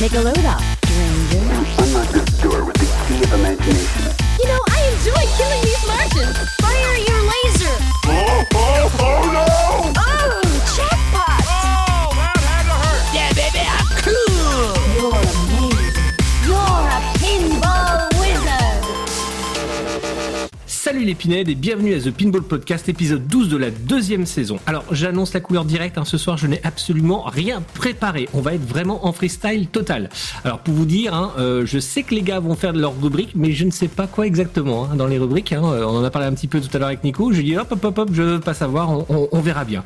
Take a load off, stranger. Unlock this door with the key of imagination. You know, I enjoy killing these Martians. Fire your laser. Oh, oh, oh no! Et bienvenue à The Pinball Podcast épisode 12 de la deuxième saison. Alors j'annonce la couleur directe, hein, ce soir je n'ai absolument rien préparé, on va être vraiment en freestyle total. Alors pour vous dire, hein, euh, je sais que les gars vont faire de leur rubrique mais je ne sais pas quoi exactement hein, dans les rubriques. Euh, on en a parlé un petit peu tout à l'heure avec Nico, je dis hop hop hop hop, je veux pas savoir, on verra bien.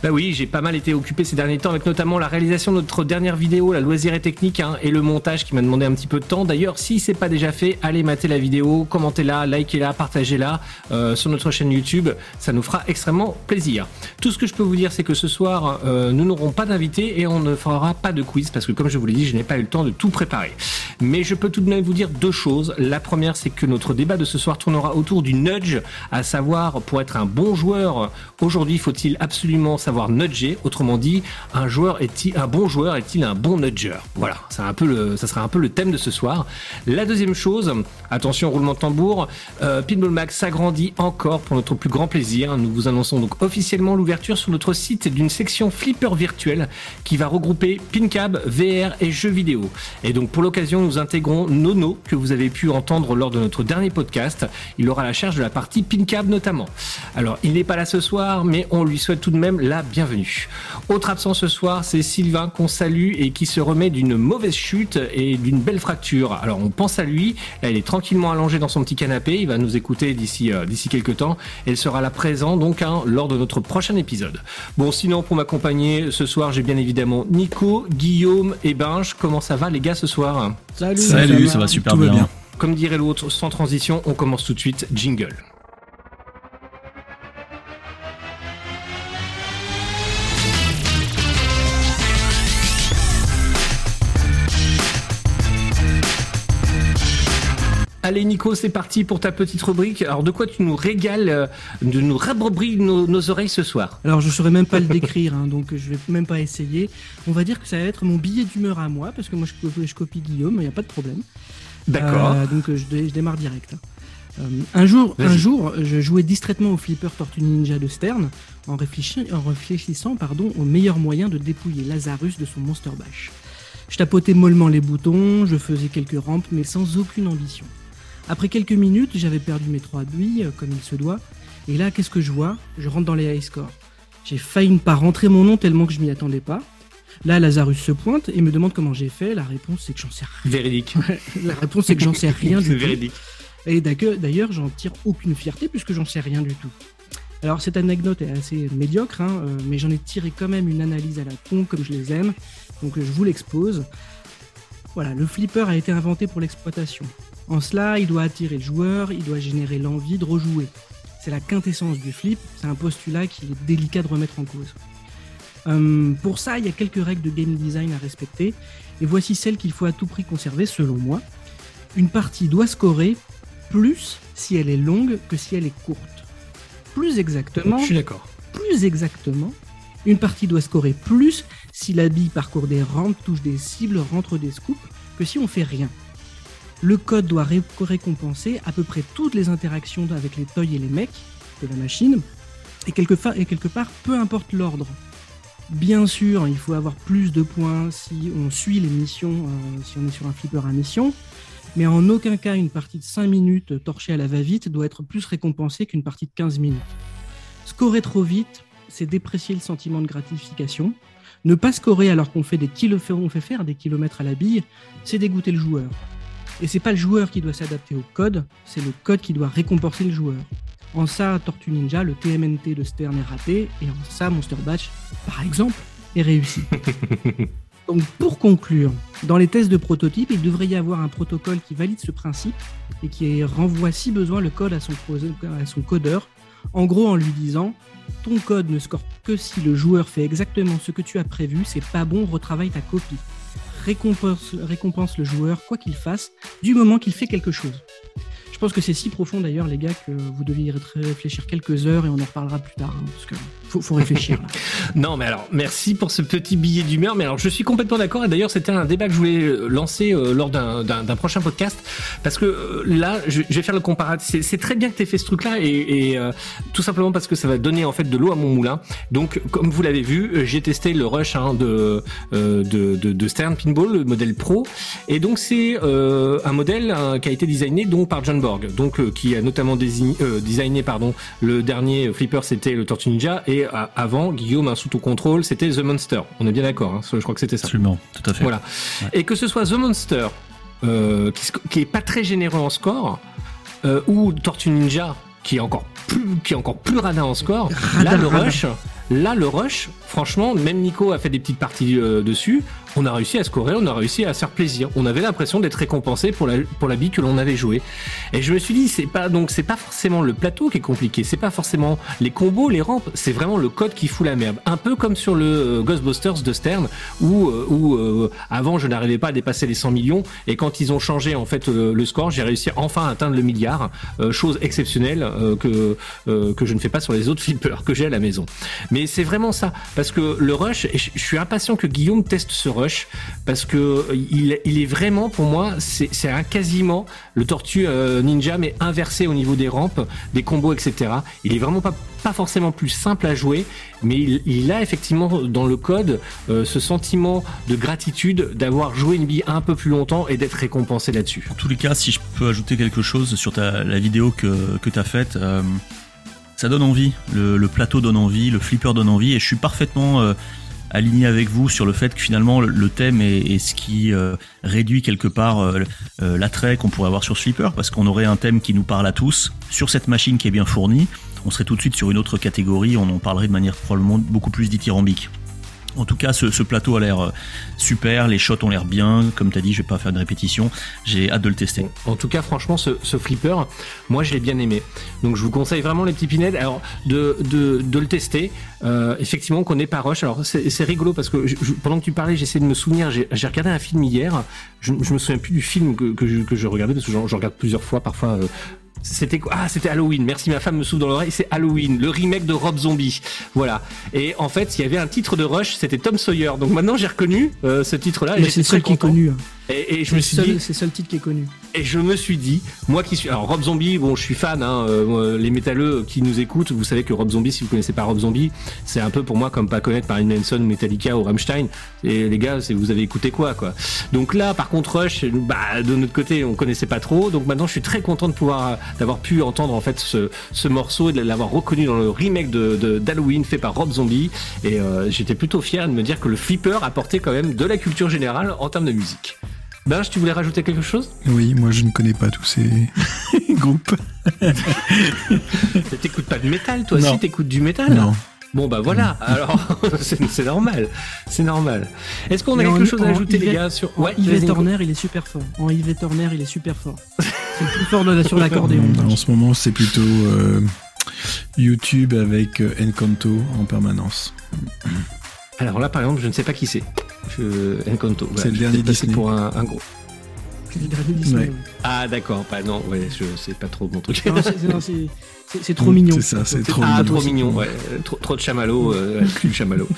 Bah oui, j'ai pas mal été occupé ces derniers temps avec notamment la réalisation de notre dernière vidéo, la loisir technique, hein, et le montage qui m'a demandé un petit peu de temps. D'ailleurs, si c'est pas déjà fait, allez mater la vidéo, commentez-la, likez-la, partagez-la euh, sur notre chaîne YouTube. Ça nous fera extrêmement plaisir. Tout ce que je peux vous dire, c'est que ce soir, euh, nous n'aurons pas d'invité et on ne fera pas de quiz parce que, comme je vous l'ai dit, je n'ai pas eu le temps de tout préparer. Mais je peux tout de même vous dire deux choses. La première, c'est que notre débat de ce soir tournera autour du nudge, à savoir, pour être un bon joueur, aujourd'hui, faut-il absolument savoir nudger Autrement dit, un joueur est-il, un bon joueur est-il un bon nudger? Voilà, c'est un peu le, ça sera un peu le thème de ce soir. La deuxième chose, attention, roulement de tambour, euh, Pinball Max s'agrandit encore pour notre plus grand plaisir. Nous vous annonçons donc officiellement l'ouverture sur notre site d'une section flipper virtuelle qui va regrouper PinCab, VR et jeux vidéo. Et donc pour l'occasion, nous intégrons Nono que vous avez pu entendre lors de notre dernier podcast. Il aura la charge de la partie PinCab notamment. Alors il n'est pas là ce soir, mais on lui souhaite tout de même la bienvenue. Autre absent ce soir, c'est Sylvain qu'on salue et qui se remet d'une mauvaise chute et d'une belle fracture. Alors on pense à lui, là il est tranquillement allongé dans son petit canapé, il va nous écouter d'ici euh, d'ici quelques temps et il sera là présent donc hein, lors de notre prochain épisode. Bon sinon pour m'accompagner ce soir j'ai bien évidemment Nico, Guillaume et Binge. Comment ça va les gars ce soir? Salut, Salut, ça va super Tout va bien. bien. Comme dirait l'autre, sans transition, on commence tout de suite. Jingle. Allez Nico, c'est parti pour ta petite rubrique. Alors de quoi tu nous régales, euh, de nous rabrobris nos, nos oreilles ce soir Alors je saurais même pas le décrire, hein, donc je vais même pas essayer. On va dire que ça va être mon billet d'humeur à moi, parce que moi je, co- je copie Guillaume, il n'y a pas de problème. D'accord. Euh, donc je, dé- je démarre direct. Euh, un jour, un jour, je jouais distraitement au flipper Tortue Ninja de Stern en, réfléchi- en réfléchissant pardon, au meilleur moyen de dépouiller Lazarus de son Monster Bash. Je tapotais mollement les boutons, je faisais quelques rampes, mais sans aucune ambition. Après quelques minutes, j'avais perdu mes trois billes, euh, comme il se doit, et là, qu'est-ce que je vois? Je rentre dans les high scores. J'ai failli ne pas rentrer mon nom tellement que je m'y attendais pas. Là, Lazarus se pointe et me demande comment j'ai fait. La réponse, c'est que j'en sais rien. Véridique. La réponse, c'est que j'en sais rien du tout. véridique. Et d'ailleurs, j'en tire aucune fierté puisque j'en sais rien du tout. Alors, cette anecdote est assez médiocre, hein, euh, mais j'en ai tiré quand même une analyse à la con, comme je les aime. Donc, je vous l'expose. Voilà, le flipper a été inventé pour l'exploitation. En cela, il doit attirer le joueur, il doit générer l'envie de rejouer. C'est la quintessence du flip, c'est un postulat qu'il est délicat de remettre en cause. Euh, pour ça, il y a quelques règles de game design à respecter, et voici celles qu'il faut à tout prix conserver selon moi. Une partie doit scorer plus si elle est longue que si elle est courte. Plus exactement, Je suis d'accord. plus exactement, une partie doit scorer plus si la bille parcourt des rampes, touche des cibles, rentre des scoops, que si on fait rien. Le code doit ré- récompenser à peu près toutes les interactions avec les toys et les mecs de la machine, et quelque, part, peu importe l'ordre. Bien sûr, il faut avoir plus de points si on suit les missions, euh, si on est sur un flipper à mission, mais en aucun cas une partie de 5 minutes torchée à la va-vite doit être plus récompensée qu'une partie de 15 minutes. Scorer trop vite, c'est déprécier le sentiment de gratification. Ne pas scorer alors qu'on fait, fait faire des kilomètres à la bille, c'est dégoûter le joueur. Et c'est pas le joueur qui doit s'adapter au code, c'est le code qui doit récompenser le joueur. En ça, Tortue Ninja, le TMNT de Stern est raté, et en ça, Monster Batch, par exemple, est réussi. Donc pour conclure, dans les tests de prototype, il devrait y avoir un protocole qui valide ce principe et qui renvoie si besoin le code à son, à son codeur, en gros en lui disant ton code ne score que si le joueur fait exactement ce que tu as prévu, c'est pas bon, retravaille ta copie. Récompense, le joueur quoi qu'il fasse, du moment qu'il fait quelque chose. Je pense que c'est si profond d'ailleurs, les gars, que vous deviez réfléchir quelques heures et on en reparlera plus tard. hein, parce que faut, réfléchir. Non, mais alors, merci pour ce petit billet d'humeur. Mais alors, je suis complètement d'accord. Et d'ailleurs, c'était un débat que je voulais euh, lancer euh, lors d'un- prochain podcast. Parce que euh, là, je, vais faire le comparatif. C'est- très bien que tu aies fait ce truc-là. Et, et, tout simplement parce que ça va donner en fait de l'eau à mon moulin. Donc, comme vous l'avez vu, j'ai testé le Rush hein, de, de, Stern Pinball, le modèle Pro. Et donc, c'est un modèle hein, qui a été designé donc par John Donc, euh, qui a notamment désigné, euh, designé pardon, le dernier flipper, c'était le Tortue Ninja. Et euh, avant, Guillaume, un sous ton contrôle, c'était The Monster. On est bien d'accord. Hein, je crois que c'était ça. Absolument, tout à fait. Voilà. Et que ce soit The Monster, euh, qui, qui est pas très généreux en score, ou Tortue Ninja, qui est encore plus, qui est encore plus radin en score, là le rush, là le rush, franchement, même Nico a fait des petites parties euh, dessus. On a réussi à scorer, on a réussi à se faire plaisir. On avait l'impression d'être récompensé pour la pour la bille que l'on avait jouée. Et je me suis dit, c'est pas donc c'est pas forcément le plateau qui est compliqué, c'est pas forcément les combos, les rampes, c'est vraiment le code qui fout la merde. Un peu comme sur le euh, Ghostbusters de Stern, où euh, où avant je n'arrivais pas à dépasser les 100 millions, et quand ils ont changé en fait le, score, j'ai réussi enfin à atteindre le milliard, chose exceptionnelle que que je ne fais pas sur les autres flippers que j'ai à la maison. Mais c'est vraiment ça, parce que le rush, je suis impatient que Guillaume teste ce rush, parce que euh, il, est vraiment pour moi, c'est un quasiment le tortue euh, ninja mais inversé au niveau des rampes, des combos, etc. Il est vraiment pas pas forcément plus simple à jouer, mais il, a effectivement dans le code euh, ce sentiment de gratitude d'avoir joué une bille un peu plus longtemps et d'être récompensé là-dessus. En tous les cas, si je peux ajouter quelque chose sur la vidéo que, que tu as faite, ça donne envie. Le, plateau donne envie, le flipper donne envie, et je suis parfaitement euh, aligné avec vous sur le fait que finalement le, thème est, ce qui euh, réduit quelque part euh, l'attrait qu'on pourrait avoir sur ce flipper, parce qu'on aurait un thème qui nous parle à tous sur cette machine qui est bien fournie. On serait tout de suite sur une autre catégorie, on en parlerait de manière probablement beaucoup plus dithyrambique. En tout cas, ce, plateau a l'air euh, super, les shots ont l'air bien. Comme tu as dit, je vais pas faire de répétition. J'ai hâte de le tester. En tout cas, franchement, ce, flipper, moi, je l'ai bien aimé. Donc, je vous conseille vraiment les petits pinheads, alors de, le tester. Euh, effectivement, qu'on n'est pas rush. Alors, c'est rigolo parce que je- je- pendant que tu parlais, j'essaie de me souvenir. J'ai regardé un film hier. Je, je me souviens plus du film que, que, je, je regardais parce que j'en regarde plusieurs fois, parfois. euh, c'était quoi? Ah, c'était Halloween. Merci, ma femme me souffle dans l'oreille. C'est Halloween, le remake de Rob Zombie. Voilà. Et en fait, il y avait un titre de Rush, c'était Tom Sawyer. Donc maintenant, j'ai reconnu euh, ce titre-là. c'est le seul qui est connu. hein. Et, et je me suis seul- dit, c'est le seul titre qui est connu. et je me suis dit, moi qui suis, alors Rob Zombie, bon, je suis fan, hein, euh, les métalleux qui nous écoutent, vous savez que Rob Zombie, si vous connaissez pas Rob Zombie, c'est un peu pour moi comme pas connaître Marilyn Manson ou Metallica ou Rammstein. Et les gars, c'est vous avez écouté quoi, quoi. Donc là, par contre, Rush, bah, de notre côté, on connaissait pas trop. Donc maintenant, je suis très content de pouvoir, d'avoir pu entendre en fait ce, ce morceau et de l'avoir reconnu dans le remake de de- d'Halloween fait par Rob Zombie. Et euh, j'étais plutôt fier de me dire que le flipper apportait quand même de la culture générale en termes de musique. Ben, tu voulais rajouter quelque chose? Oui, moi je ne connais pas tous ces groupes. T'écoutes pas de métal, toi Non. aussi T'écoutes du métal Non. Bon bah voilà, alors c'est normal, c'est normal. Est-ce qu'on a quelque en- chose à ajouter les gars sur Ouais, Yves. Turner, il est super fort. En Yves Turner, il est super fort. C'est le plus fort de la, sur l'accordéon. En ce moment, c'est plutôt euh, YouTube avec euh, Encanto en permanence. Alors là par exemple, je ne sais pas qui c'est. Encanto. C'est le dernier Disney. pour un, un gros. C'est le dernier Disney, Ouais. ouais. Ah d'accord, bah non, ouais, je c'est pas trop mon truc. Non, c'est- trop mignon. C'est ça, c'est trop ah, mignon. trop mignon, ouais, trop, trop de chamallow, euh, cul chamallow.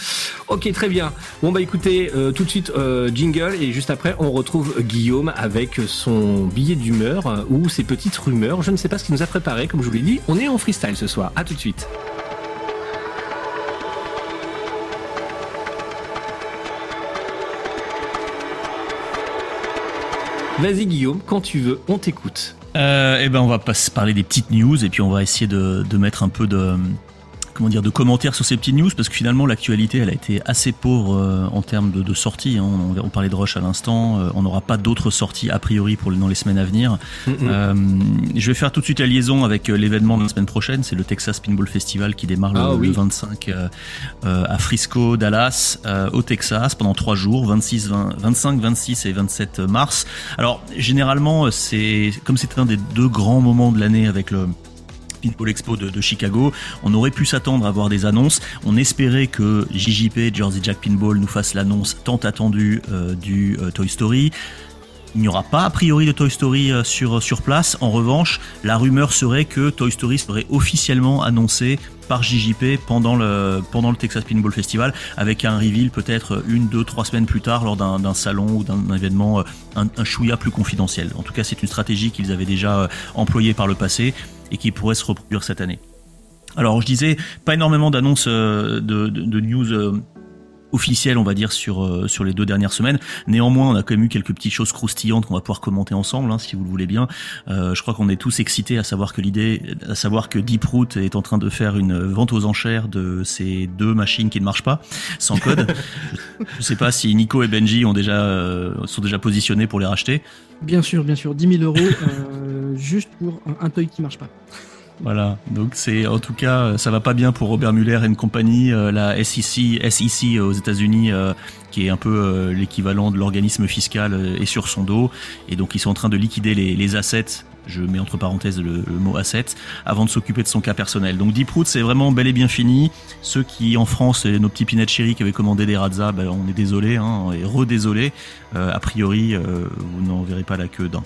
Ok, très bien. Bon bah écoutez, euh, tout de suite euh, jingle et juste après on retrouve Guillaume avec son billet d'humeur euh, ou ses petites rumeurs. Je ne sais pas ce qu'il nous a préparé, comme je vous l'ai dit. On est en freestyle ce soir. À tout de suite. Vas-y Guillaume, quand tu veux, on t'écoute. Euh, eh ben, on va pas parler des petites news et puis on va essayer de mettre un peu de comment dire de commentaires sur ces petites news parce que finalement l'actualité elle a été assez pauvre euh, en termes de, de sorties. hein. On, on parlait de Rush à l'instant. euh, on n'aura pas d'autres sorties a priori pour dans les semaines à venir. Mm. Euh, je vais faire tout de suite la liaison avec l'événement de la semaine prochaine. C'est le Texas Pinball Festival qui démarre le, Ah oui. le 25 euh, euh, à Frisco, Dallas, au Texas pendant trois jours, 26, 20 25, 26 et 27 mars. Alors généralement, c'est comme c'est un des deux grands moments de l'année avec le Pinball Expo de, Chicago, on aurait pu s'attendre à voir des annonces. On espérait que JJP, Jersey Jack Pinball, nous fasse l'annonce tant attendue euh, du euh, Toy Story. Il n'y aura pas a priori de Toy Story euh, sur, sur place. En revanche, la rumeur serait que Toy Story serait officiellement annoncé par JJP pendant le, pendant le Texas Pinball Festival, avec un reveal peut-être une, deux, trois semaines plus tard lors d'un salon ou d'un événement, euh, un, un chouïa plus confidentiel. En tout cas, c'est une stratégie qu'ils avaient déjà euh, employée par le passé et qui pourrait se reproduire cette année. Alors, je disais, pas énormément d'annonces euh, de, de, de news officielles, on va dire, sur, euh, sur les deux dernières semaines. Néanmoins, on a quand même eu quelques petites choses croustillantes qu'on va pouvoir commenter ensemble, hein, si vous le voulez bien. Euh, je crois qu'on est tous excités à savoir que l'idée, à savoir que Deeproot est en train de faire une vente aux enchères de ces deux machines qui ne marchent pas, sans code. je, je sais pas si Nico et Benji ont déjà, euh, sont déjà positionnés pour les racheter. Bien sûr, bien sûr, 10 000 euros euh, juste pour un, un toy qui marche pas. Voilà, donc c'est en tout cas ça va pas bien pour Robert Muller et compagnie, euh, la SEC, SEC aux États-Unis, euh, qui est un peu euh, l'équivalent de l'organisme fiscal, euh, est sur son dos, et donc ils sont en train de liquider les assets. Je mets entre parenthèses le, mot asset avant de s'occuper de son cas personnel. Donc Deeproot c'est vraiment bel et bien fini. Ceux qui en France, nos petits pinettes chéris qui avaient commandé des Razza, ben, on est désolé, hein, on est redésolé. Euh, a priori, euh, vous n'en verrez pas la queue d'un.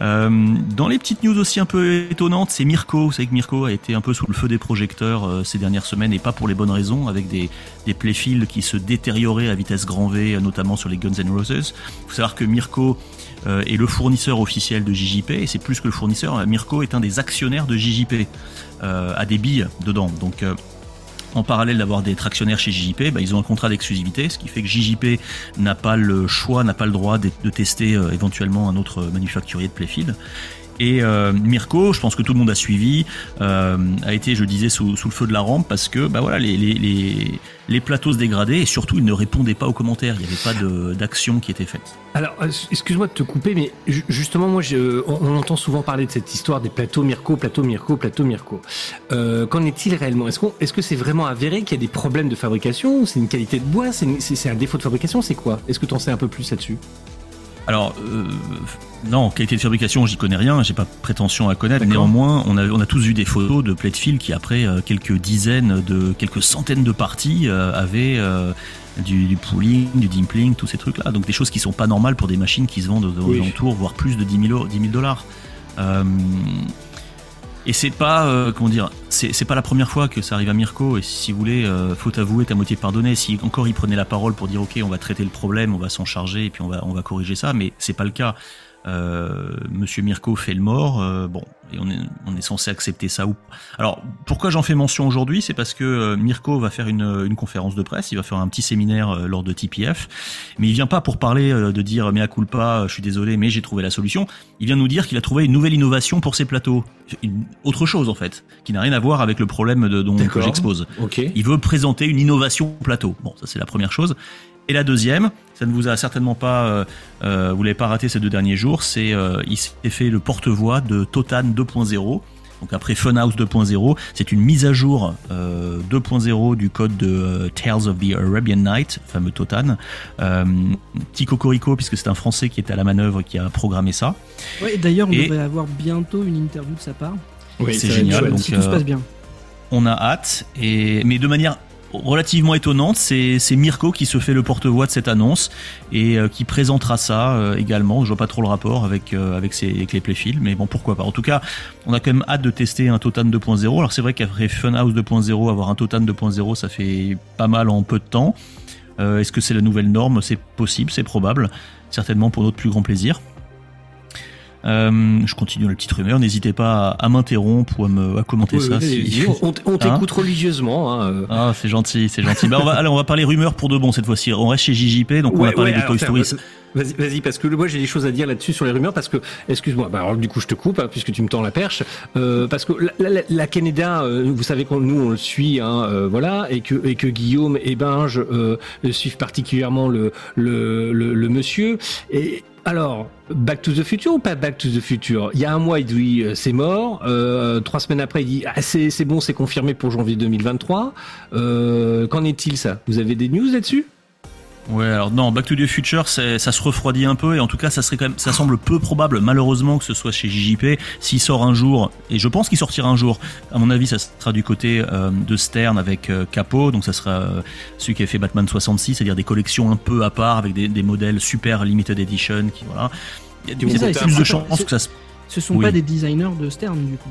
Euh, dans les petites news aussi un peu étonnantes, c'est Mirko. Vous savez que Mirko a été un peu sous le feu des projecteurs euh, ces dernières semaines et pas pour les bonnes raisons, avec des, des playfields qui se détérioraient à vitesse grand V, notamment sur les Guns N' Roses. Il faut savoir que Mirko euh, est le fournisseur officiel de JJP et c'est plus que le fournisseur. Mirko est un des actionnaires de JJP, euh, a des billes dedans. Donc euh, en parallèle d'avoir des tractionnaires chez JJP, bah, ils ont un contrat d'exclusivité, ce qui fait que JJP n'a pas le choix, n'a pas le droit de, de tester euh, éventuellement un autre manufacturier de playfield. Et euh, Mirko, je pense que tout le monde a suivi, euh, a été, je disais, sous, le feu de la rampe parce que bah voilà, les, plateaux se dégradaient et surtout ils ne répondaient pas aux commentaires. Il n'y avait pas d'action qui était faite. Alors, euh, excuse-moi de te couper, mais ju- justement, moi, on, entend souvent parler de cette histoire des plateaux Mirko, plateau Mirko, plateau Mirko. Qu'en est-il réellement? Est-ce qu'on- est-ce que c'est vraiment avéré qu'il y a des problèmes de fabrication? C'est une qualité de bois? C'est un défaut de fabrication? C'est quoi? Est-ce que tu en sais un peu plus là-dessus? Alors, euh, non, qualité de fabrication, j'y connais rien, j'ai pas prétention à connaître. Néanmoins, on a, on a tous vu des photos de Playfield qui, après euh, quelques dizaines de, quelques centaines de parties, euh, avaient euh, du, du pooling, du dimpling, tous ces trucs-là. Donc des choses qui sont pas normales pour des machines qui se vendent aux, aux Oui. alentours, voire plus de 10 000 dollars. Et c'est pas, euh, comment dire, c'est pas la première fois que ça arrive à Mirko. Et si vous voulez, euh, faut avouer, ta moitié pardonner. Si encore il prenait la parole pour dire, ok, on va traiter le problème, on va s'en charger et puis on va, on va corriger ça, mais c'est pas le cas. Euh, Monsieur Mirko fait le mort, euh, bon, et on est, on est censé accepter ça ou Alors, pourquoi j'en fais mention aujourd'hui? C'est parce que euh, Mirko va faire une, une conférence de presse, il va faire un petit séminaire euh, lors de TPF, mais il vient pas pour parler euh, de dire mais à culpa, je suis désolé, mais j'ai trouvé la solution. Il vient nous dire qu'il a trouvé une nouvelle innovation pour ses plateaux, une autre chose en fait, qui n'a rien à voir avec le problème de, dont que j'expose. Ok. Il veut présenter une innovation plateau. Bon, ça c'est la première chose. Et la deuxième, ça ne vous a certainement pas, euh, euh, vous l'avez pas raté ces deux derniers jours, c'est euh, il s'est fait le porte-voix de Totan 2.0. Donc après Funhouse 2.0, c'est une mise à jour euh, 2.0 du code de euh, Tales of the Arabian Night, le fameux Totan. Euh, petit cocorico puisque c'est un Français qui était à la manœuvre qui a programmé ça. Ouais, et D'ailleurs, on Et- devrait avoir bientôt une interview de sa part. Oui, c'est génial, donc, si tout se euh, passe bien. on a hâte et mais de manière relativement étonnante, c'est Mirko qui se fait le porte-voix de cette annonce et euh, qui présentera ça euh, également. Je vois pas trop le rapport avec euh, avec, ses, avec les playfields, mais bon pourquoi pas. En tout cas, on a quand même hâte de tester un Totan 2.0. Alors c'est vrai qu'après Funhouse 2.0, avoir un Totan 2.0, ça fait pas mal en peu de temps. Est-ce que c'est la nouvelle norme? C'est possible, c'est probable, certainement pour notre plus grand plaisir. Euh, je continue la petite rumeur. N'hésitez pas à, à m'interrompre ou à, me, à commenter ça. oui, si- vas-y, on on t'écoute religieusement. hein, euh. ah, c'est gentil, c'est gentil. Bah, on va, allez, on va parler rumeurs pour de bon cette fois-ci. On reste chez JJP, donc on va parler ouais, de alors, Toy Story. Vas-y, vas-y, parce que moi j'ai des choses à dire là-dessus sur les rumeurs, parce que, excuse-moi, bah, alors du coup je te coupe, hein, puisque tu me tends la perche, euh, parce que la, la, la Canada, euh, vous savez qu'on nous on le suit, hein, euh, voilà, et que, et que Guillaume et Binge euh, suivent particulièrement le, le, le, le monsieur. Et alors, Back to the Future ou pas Back to the Future? Il y a un mois, il dit euh, c'est mort. Euh, trois semaines après, il dit ah, c'est bon, c'est confirmé pour janvier 2023. Euh, Qu'en est-il ça? Vous avez des news là-dessus? Ouais, alors non, Back to the Future, ça se refroidit un peu et en tout cas, ça serait quand même, ça semble peu probable, malheureusement, que ce soit chez JJP. S'il sort un jour, et je pense qu'il sortira un jour. À mon avis, ça sera du côté euh, de Stern avec euh, Capot, donc ça sera euh, celui qui a fait Batman 66, c'est-à-dire des collections un peu à part avec des, des modèles super limited edition, qui voilà. Il y a, ça, plus de chances que ça se Ce sont Oui. pas des designers de Stern du coup.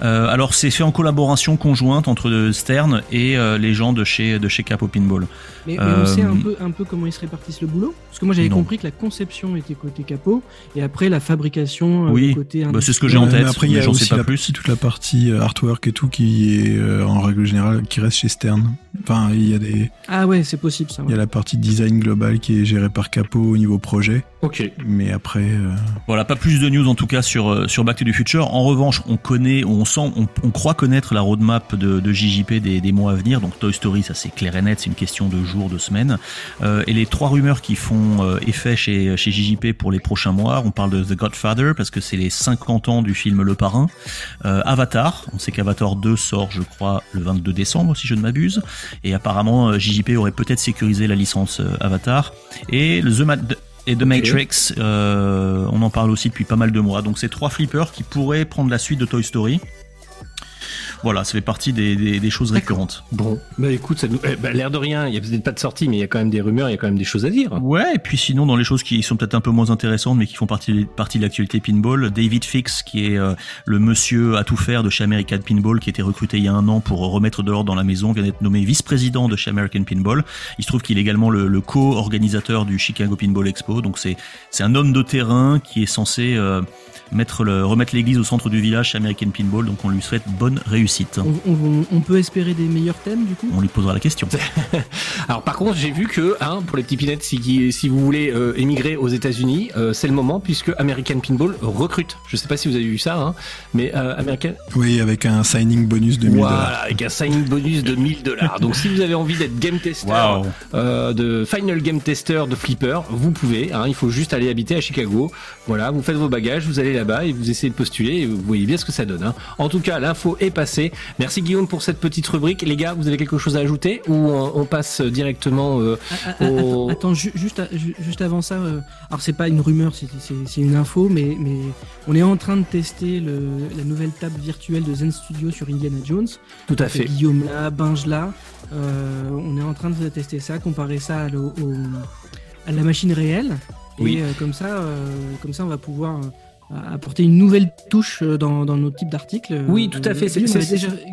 Euh, alors c'est fait en collaboration conjointe entre Stern et euh, les gens de chez de chez Capo Pinball. Mais, mais Euh, on sait un peu, un peu comment ils se répartissent le boulot Parce que moi j'avais compris que la conception était côté capot et après la fabrication euh, Oui, côté bah, c'est ce que j'ai en tête, mais après, il y mais a j'en sais aussi pas la plus. partie- toute la partie euh, artwork et tout qui est euh, en règle générale qui reste chez Stern. Enfin, il y a des, Ah ouais, c'est possible ça. il y a la partie design global qui est gérée par Capo au niveau projet, Ok. mais après, euh, Voilà, pas plus de news en tout cas sur euh, sur Back to the Future. En revanche, on connaît, on sent, on, on croit connaître la roadmap de, de JJP des, des mois à venir. Donc Toy Story, ça c'est clair et net, c'est une question de jours, de semaines. Euh, et les trois rumeurs qui font effet chez chez JJP pour les prochains mois, on parle de The Godfather parce que c'est les 50 ans du film Le Parrain. Euh, Avatar, on sait qu'Avatar 2 sort, je crois, le 22 décembre si je ne m'abuse. Et apparemment, euh, JJP aurait peut-être sécurisé la licence euh, Avatar. Et le The Ma- et The Matrix, euh, on en parle aussi depuis pas mal de mois. Donc c'est trois flippers qui pourraient prendre la suite de Toy Story. Voilà, ça fait partie des, des- des choses récurrentes. Bon, bah écoute, ça nous... eh, bah, l'air de rien, il y a peut-être pas de sortie, mais il y a quand même des rumeurs, il y a quand même des choses à dire. Ouais, et puis sinon, dans les choses qui sont peut-être un peu moins intéressantes, mais qui font partie, partie de l'actualité pinball, David Fix, qui est euh, le monsieur à tout faire de chez American Pinball, qui a été recruté il y a un an pour remettre de l'ordre dans la maison, vient d'être nommé vice-président de chez American Pinball. Il se trouve qu'il est également le, le co-organisateur du Chicago Pinball Expo, donc c'est c'est un homme de terrain qui est censé euh, mettre le, remettre l'église au centre du village chez American Pinball, donc on lui souhaite bonne réussite. On, on- on peut espérer des meilleurs thèmes du coup? On lui posera la question. Alors par contre, j'ai vu que, hein, pour les petits pinettes, si, si vous voulez euh, émigrer aux États-Unis, euh, c'est le moment puisque American Pinball recrute. Je sais pas si vous avez vu ça, hein, mais euh, American, oui, avec un signing bonus de 1000 voilà, dollars. avec un signing bonus de 1000 dollars. Donc si vous avez envie d'être game tester, euh, de final game tester de flipper, vous pouvez. Hein, il faut juste aller habiter à Chicago. Voilà, vous faites vos bagages, vous allez là-bas et vous essayez de postuler. Et vous voyez bien ce que ça donne. Hein. En tout cas, l'info est passée. Merci Guillaume pour cette petite rubrique. Les gars, vous avez quelque chose à ajouter ou on, on passe directement euh, Ah, ah, ah, au- Attends, attends, ju- juste, à- ju- juste avant ça, euh, alors c'est pas une rumeur, c'est- une info, mais, mais on est en train de tester le, la nouvelle table virtuelle de Zen Studio sur Indiana Jones. Tout à Euh, fait. Guillaume là, Binge là. Euh, on est en train de tester ça, comparer ça à, l'au- au- à la machine réelle. Et Oui. euh, comme, ça, euh, comme ça, on va pouvoir euh, apporter une nouvelle touche euh, dans, dans nos types d'articles. Oui, tout à fait, c'est-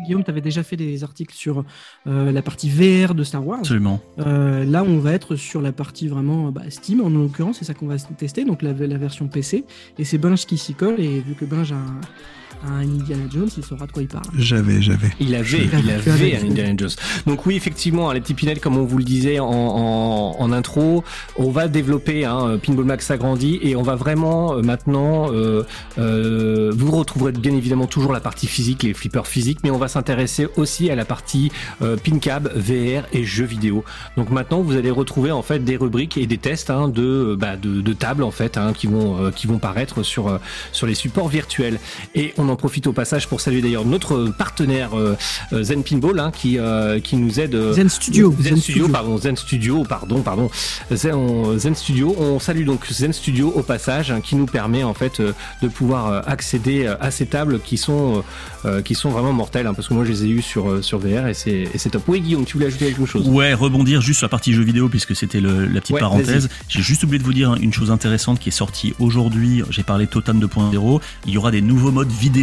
Guillaume, tu avais déjà fait des articles sur euh, la partie VR de Star Wars. Absolument. Euh, là, on va être sur la partie vraiment bah, Steam, en l'occurrence, c'est ça qu'on va tester, donc la, la version PC. Et c'est Binge qui s'y colle, et vu que Binge a un, a un Indiana Jones, il saura de quoi il parle. J'avais, j'avais. Il avait, Je- il avait un Indiana Jones. Donc oui, effectivement, hein, les petits pinettes, comme on vous le disait en, en, en intro, on va développer hein, Pinball Max s'agrandit et on va vraiment euh, maintenant, euh, euh, vous retrouverez bien évidemment toujours la partie physique, les flippers physiques, mais on va s'intéresser aussi à la partie euh, PinCab, VR et jeux vidéo. Donc maintenant, vous allez retrouver en fait des rubriques et des tests hein, de, bah, de, de tables en fait hein, qui vont euh, qui vont paraître sur euh, sur les supports virtuels. Et on en profite au passage pour saluer d'ailleurs notre partenaire euh, euh, Zen Pinball hein, qui euh, qui nous aide. euh, Zen Studio. Zen, Studio, pardon, Zen Studio, pardon, pardon, Zen, on- Zen Studio. On salue donc Zen Studio au passage, hein, qui nous permet en fait euh, de pouvoir accéder à ces tables qui sont euh, qui sont vraiment mortelles, hein, parce que moi je les ai eues sur sur VR et c'est top. Oui, Guillaume, tu voulais ajouter quelque chose? Ouais, rebondir juste sur la partie jeux vidéo puisque c'était le- la petite Ouais, parenthèse. J'ai juste oublié de vous dire une chose intéressante qui est sortie aujourd'hui. J'ai parlé Totan 2.0. Il y aura des nouveaux modes vidéo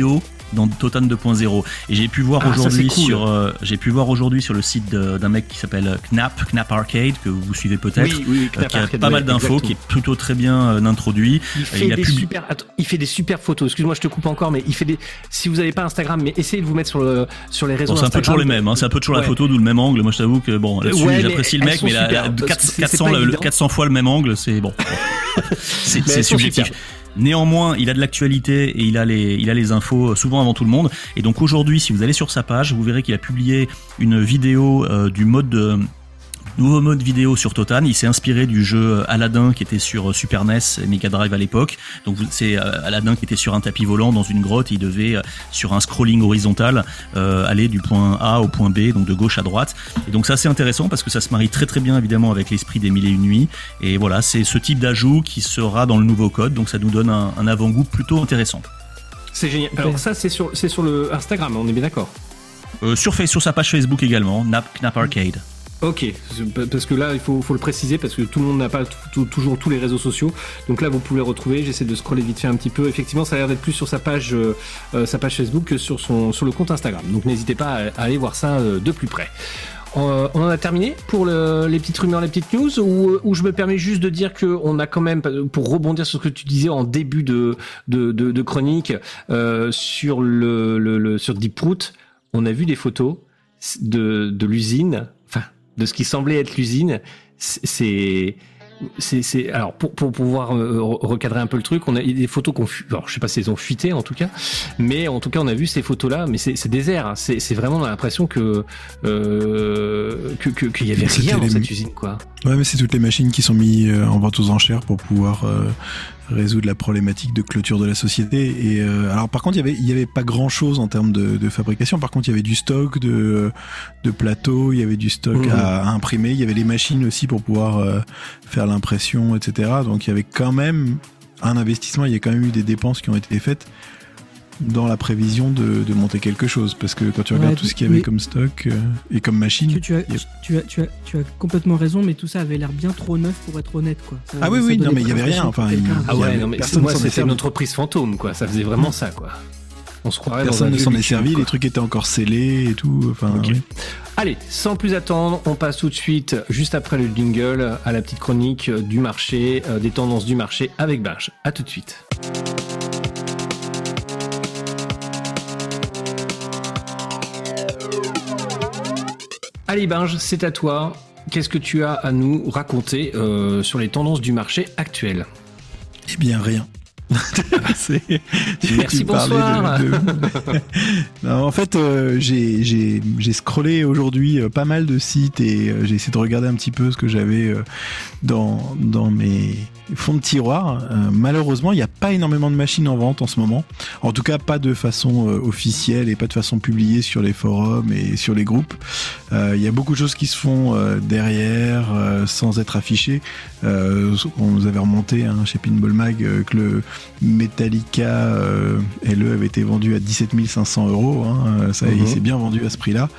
dans Totan 2.0 et j'ai pu voir Ah, aujourd'hui cool. sur euh, j'ai pu voir aujourd'hui sur le site d'un mec qui s'appelle Knap Knap Arcade que vous suivez peut-être Oui, oui, euh, qui a Arcade, pas mal d'infos qui est plutôt très bien euh, introduit Il fait, il a des super, attends, il fait des super photos. Excuse-moi, je te coupe encore, mais il fait des. Si vous n'avez pas Instagram, mais essayez de vous mettre sur le sur les réseaux. Bon, c'est un peu toujours les mêmes, hein, c'est un peu toujours Ouais. la photo d'où le même angle. Moi, je t'avoue que bon, là-dessus, Ouais, j'apprécie le mec, mais la, super, la- parce que 400, c'est- c'est 400, pas le- le évident. 400 fois le même angle, c'est bon. c'est subjectif. Néanmoins, il a de l'actualité et il a les, infos euh, souvent avant tout le monde. Et donc aujourd'hui, si vous allez sur sa page, vous verrez qu'il a publié une vidéo euh, du mode de Nouveau mode vidéo sur Totan. Il s'est inspiré du jeu Aladdin qui était sur Super NES et Mega Drive à l'époque. Donc vous- c'est euh, Aladdin qui était sur un tapis volant dans une grotte. Il devait euh, sur un scrolling horizontal euh, aller du point A au point B, donc de gauche à droite. Et donc ça c'est intéressant parce que ça se marie très très bien évidemment avec l'esprit des mille et une nuits. Et voilà, c'est ce type d'ajout qui sera dans le nouveau code. Donc ça nous donne un, un avant-goût plutôt intéressant. C'est génial. Alors ça, c'est sur, c'est sur le Instagram, on est bien d'accord. Euh, sur sa page Facebook également, Nap, Knap Arcade. Ok, parce que là, il faut, faut le préciser, parce que tout le monde n'a pas toujours tous les réseaux sociaux. Donc là, vous pouvez le retrouver. J'essaie de scroller vite fait un petit peu. Effectivement, ça a l'air d'être plus sur sa page, euh, euh, sa page Facebook que sur, son, sur le compte Instagram. Donc n'hésitez pas à, aller voir ça euh, de plus près. Euh, on en a terminé pour le- les petites rumeurs, les petites news, ou, je me permets juste de dire que on a quand même, pour rebondir sur ce que tu disais en début de, de, de, chronique sur le, le, le- sur Deeproot, on a vu des photos de, de l'usine, de ce qui semblait être l'usine. C'est c'est c'est alors pour pour pouvoir euh, re- recadrer un peu le truc, on a des photos qu'on alors je sais pas si elles ont fuité en tout cas, mais en tout cas on a vu ces photos là, mais c'est désert, hein. c'est vraiment l'impression que euh, que que- qu'il y avait rien dans les- cette usine quoi. Ouais, mais c'est toutes les machines qui sont mises euh, en vente aux enchères pour pouvoir euh, résoudre la problématique de clôture de la société. Et euh, alors, par contre, il y avait, il y avait pas grand chose en termes de, de fabrication. Par contre, il y avait du stock de, de plateaux, il y avait du stock Mhm. à, à imprimer, il y avait les machines aussi pour pouvoir euh, faire l'impression, etc. Donc, il y avait quand même un investissement. Il y a quand même eu des dépenses qui ont été faites dans la prévision de, de monter quelque chose parce que quand tu regardes Ouais, tout ce qu'il y avait comme stock euh, et comme machine Tu, tu as, Yep. tu, as, tu, as, tu as complètement raison, mais tout ça avait l'air bien trop neuf pour être honnête. Quoi. Ça- Ah oui, oui, non, mais il y pas avait rien, enfin, il- Ah ouais, avait- non mais personne moi c'était une entreprise fantôme quoi, ça faisait vraiment ça quoi. On se croirait dans un Personne ne vieux s'en est servi, quoi. les trucs étaient encore scellés et tout. Enfin, Ok. oui. Allez, sans plus attendre, on passe tout de suite, juste après le jingle, à la petite chronique euh, du marché, euh, des tendances du marché avec Binge. À tout de suite. Allez Binge, c'est à toi. Qu'est-ce que tu as à nous raconter euh, sur les tendances du marché actuel? Eh bien, rien. Merci, bonsoir. de- de- Non, en fait, euh, j'ai j'ai- j'ai scrollé aujourd'hui euh, pas mal de sites et euh, j'ai essayé de regarder un petit peu ce que j'avais dans, dans mes fonds de tiroir. Euh, malheureusement, il n'y a pas énormément de machines en vente en ce moment. En tout cas, pas de façon euh, officielle et pas de façon publiée sur les forums et sur les groupes. Euh, Il y a beaucoup de choses qui se font euh, derrière euh, sans être affichées. Euh, on nous avait remonté hein, chez Pinball Mag euh, que le Metallica euh, LE avait été vendu à 17 500 euros. Hein, ça, Mhm. il s'est bien vendu à ce prix-là.